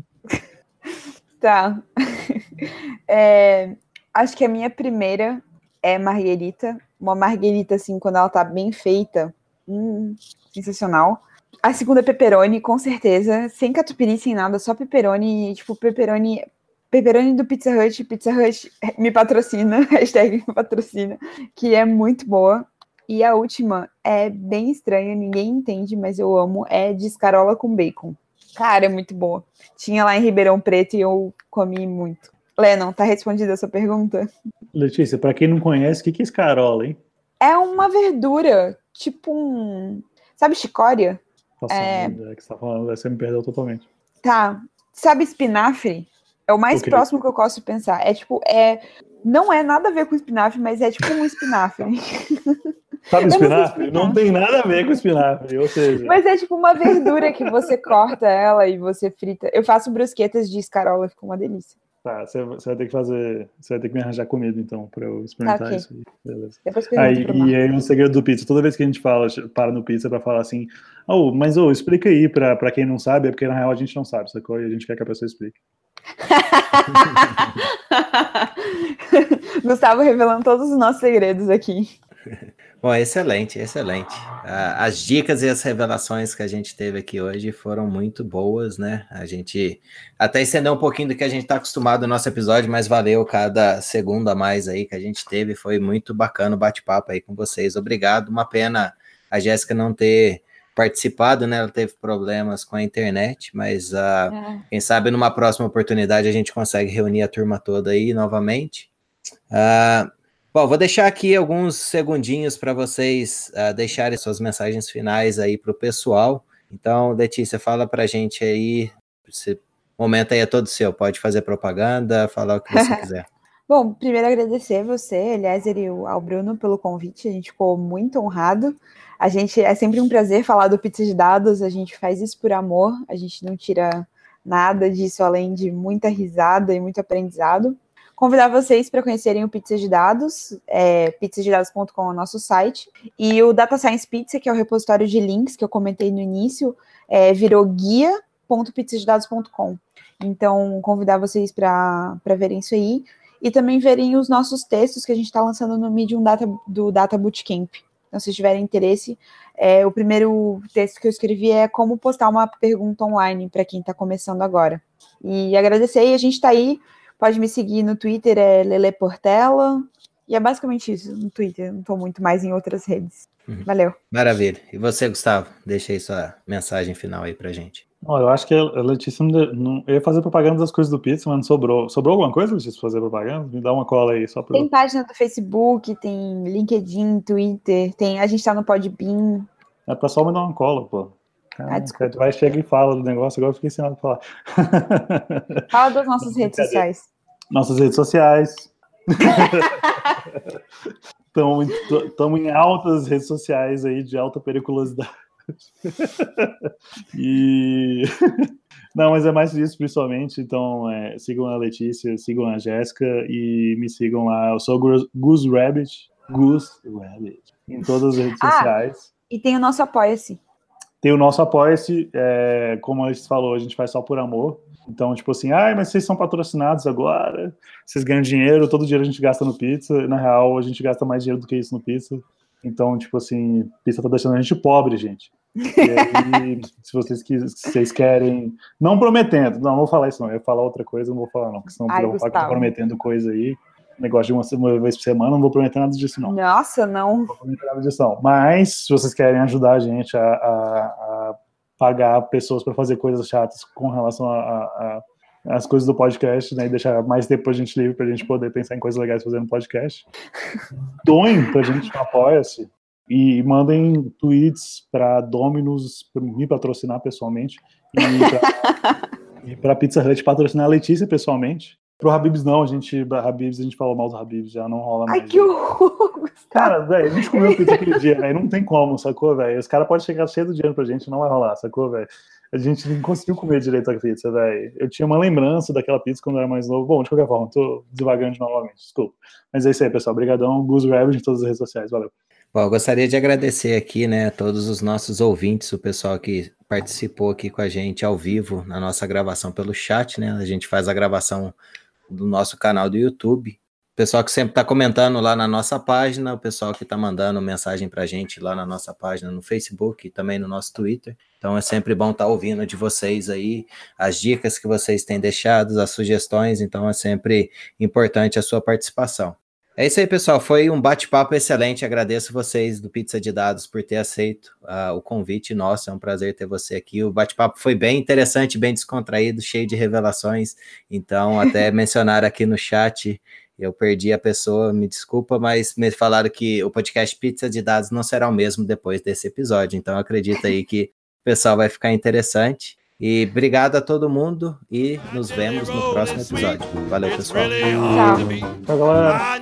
Tá. É, acho que a minha primeira é marguerita. Uma marguerita, assim, quando ela tá bem feita. hum, sensacional. A segunda é pepperoni, com certeza. Sem catupiry, sem nada, só pepperoni. Tipo, pepperoni. Pepperoni do Pizza Hut. Pizza Hut me patrocina. Hashtag me patrocina. Que é muito boa. E a última é bem estranha, ninguém entende, mas eu amo. É de escarola com bacon. Cara, é muito boa. Tinha lá em Ribeirão Preto e eu comi muito. Lennon, tá respondida a sua pergunta? Letícia, pra quem não conhece, o que que é escarola, hein? É uma verdura, tipo um. Sabe chicória? Nossa, É. é... que você tá falando, você me perdeu totalmente. Tá. Sabe espinafre? É o mais próximo que eu posso pensar. É tipo, é. Não é nada a ver com espinafre, mas é tipo um espinafre. Sabe não espinafre? explicar. Não tem nada a ver com espinafre, ou seja, mas é tipo uma verdura que você corta ela e você frita. Eu faço brusquetas de escarola, fica uma delícia. Tá, você, vai ter que fazer, você vai ter que me arranjar comida, então, pra eu experimentar ok. isso aí. Beleza. Depois Aí, e aí, um segredo do pizza, toda vez que a gente fala, para no pizza pra falar assim, oh, mas ô, explica aí pra, pra quem não sabe, é porque na real a gente não sabe, sacou? E a gente quer que a pessoa explique. Gustavo revelando todos os nossos segredos aqui. Bom, excelente, excelente. As dicas e as revelações que a gente teve aqui hoje foram muito boas, né? A gente até estendeu um pouquinho do que a gente está acostumado no nosso episódio, mas valeu cada segundo a mais aí que a gente teve. Foi muito bacana o bate-papo aí com vocês. Obrigado. Uma pena a Jéssica não ter participado, né? Ela teve problemas com a internet, mas ah, quem sabe numa próxima oportunidade a gente consegue reunir a turma toda aí novamente. Ah, bom, vou deixar aqui alguns segundinhos para vocês ah, deixarem suas mensagens finais aí para o pessoal. Então, Letícia, fala para a gente aí. Esse momento aí é todo seu. Pode fazer propaganda, falar o que você quiser. Bom, primeiro agradecer você, Eliezer e o- ao Bruno pelo convite. A gente ficou muito honrado. A gente é sempre um prazer falar do Pizza de Dados. A gente faz isso por amor. A gente não tira nada disso além de muita risada e muito aprendizado. Convidar vocês para conhecerem o Pizza de Dados, é, pizzadedados.com é o nosso site, e o Data Science Pizza, que é o repositório de links que eu comentei no início, é, virou guia.pizzadedados.com. Então, convidar vocês para verem isso aí e também verem os nossos textos que a gente está lançando no Medium Data, do Data Bootcamp. Então, se tiverem interesse, é, o primeiro texto que eu escrevi é como postar uma pergunta online para quem está começando agora. E agradecer, e a gente está aí, pode me seguir no Twitter, é Lele Portela, e é basicamente isso no Twitter, não estou muito mais em outras redes. Uhum. Valeu. Maravilha. E você, Gustavo? Deixa aí sua mensagem final aí para gente. Ó, eu acho que a Letícia não, não- Eu ia fazer propaganda das coisas do pizza, mas não sobrou. Sobrou alguma coisa, Letícia, pra fazer propaganda? Me dá uma cola aí, só pra. Tem página do Facebook, tem LinkedIn, Twitter, tem, a gente está no Podbean. É pra só me dar uma cola, pô. Caramba, desculpa. tu vai, chega e fala do negócio, agora eu fiquei ensinado a falar. Fala das nossas redes sociais. Nossas redes sociais. Estamos em altas redes sociais aí de alta periculosidade. e. Não, mas é mais disso, principalmente. Então, é, sigam a Letícia, sigam a Jéssica e me sigam lá. Eu sou Gus- Goose Rabbit. Goose Rabbit. Em todas as redes Ah. sociais. E tem o nosso Apoia-se. Tem o nosso Apoia-se, é, como a gente falou, a gente faz só por amor. Então, tipo assim, ai, mas vocês são patrocinados agora, vocês ganham dinheiro, todo dinheiro a gente gasta no pizza. Na real, a gente gasta mais dinheiro do que isso no pizza. Então, tipo assim, pizza tá deixando a gente pobre, gente. E aí, se vocês, quis- se vocês querem. Não prometendo, não, não vou falar isso, não. Eu ia falar outra coisa, não vou falar, não. Porque senão Ai, eu vou falar que eu tô Gustavo. prometendo coisa aí. Negócio de uma, uma vez por semana, não vou prometer nada disso, não Nossa, não. vou comentar nada disso, não. Mas, se vocês querem ajudar a gente a, a- a pagar pessoas para fazer coisas chatas com relação às coisas do podcast, né, e deixar mais tempo a gente livre para a gente poder pensar em coisas legais fazendo podcast, doem para a gente no Apoia-se. E mandem tweets para Dominus me patrocinar pessoalmente e para Pizza Hut patrocinar a Letícia pessoalmente. Pro Habibs não, a gente, Habibs, a gente falou mal do Habibs, já não rola mais. Ai, que horror! Cara, velho, a gente comeu pizza aquele dia, velho, não tem como, sacou, velho? Os caras podem chegar cheio do dinheiro pra gente, não vai rolar, sacou, velho? A gente não conseguiu comer direito a pizza, velho. Eu tinha uma lembrança daquela pizza quando eu era mais novo. Bom, de qualquer forma, tô devagando novamente, desculpa. Mas é isso aí, pessoal. Obrigadão, Gus Ravage em todas as redes sociais, valeu. Bom, eu gostaria de agradecer aqui, né, a todos os nossos ouvintes, o pessoal que participou aqui com a gente ao vivo na nossa gravação pelo chat, né? A gente faz a gravação do nosso canal do YouTube. O pessoal que sempre está comentando lá na nossa página, o pessoal que está mandando mensagem para a gente lá na nossa página no Facebook e também no nosso Twitter. Então é sempre bom estar tá ouvindo de vocês aí as dicas que vocês têm deixado, as sugestões. Então é sempre importante a sua participação. É isso aí, pessoal. Foi um bate-papo excelente. Agradeço vocês do Pizza de Dados por ter aceito uh, o convite nosso. É um prazer ter você aqui. O bate-papo foi bem interessante, bem descontraído, cheio de revelações. Então, até mencionar aqui no chat, eu perdi a pessoa, me desculpa, mas me falaram que o podcast Pizza de Dados não será o mesmo depois desse episódio. Então, acredito aí que o pessoal vai ficar interessante. E obrigado a todo mundo e nos vemos no próximo episódio. Valeu, pessoal. Tchau. Tchau, galera.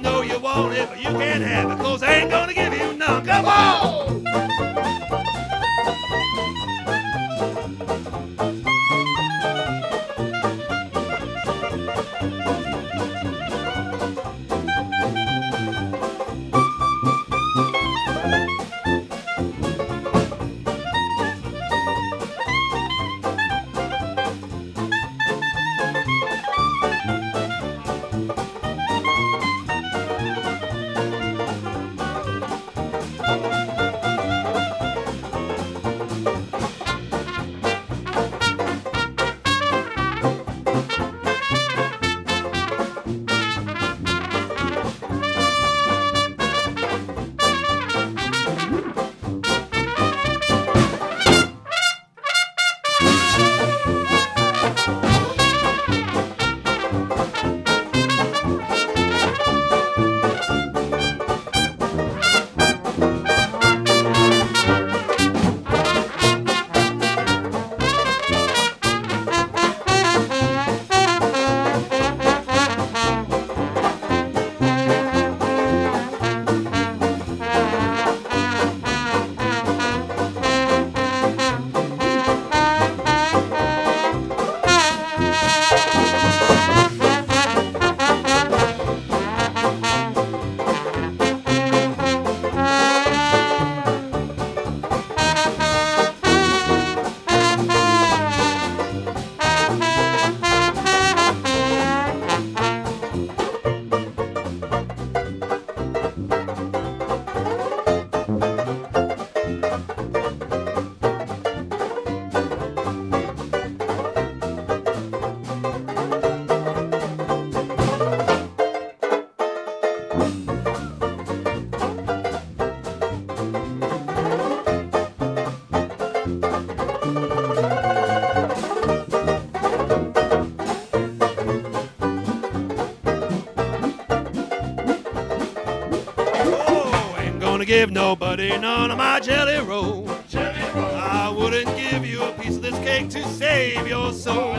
Nobody none of my jelly roll. jelly roll. I wouldn't give you a piece of this cake to save your soul.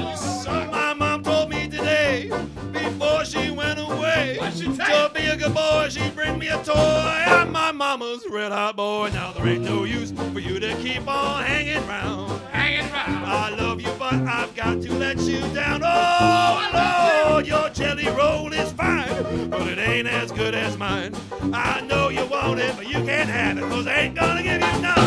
My mom told me today, before she went away, to be a good boy, she'd bring me a toy. I'm my mama's red hot boy. Now there ain't no use for you to keep on hanging round. Hanging round. I love you, but I've got to let you down. Oh, Lord, your jelly roll is fine, but it ain't as good as mine. I know you want it, but you have it, cause I ain't gonna give you none.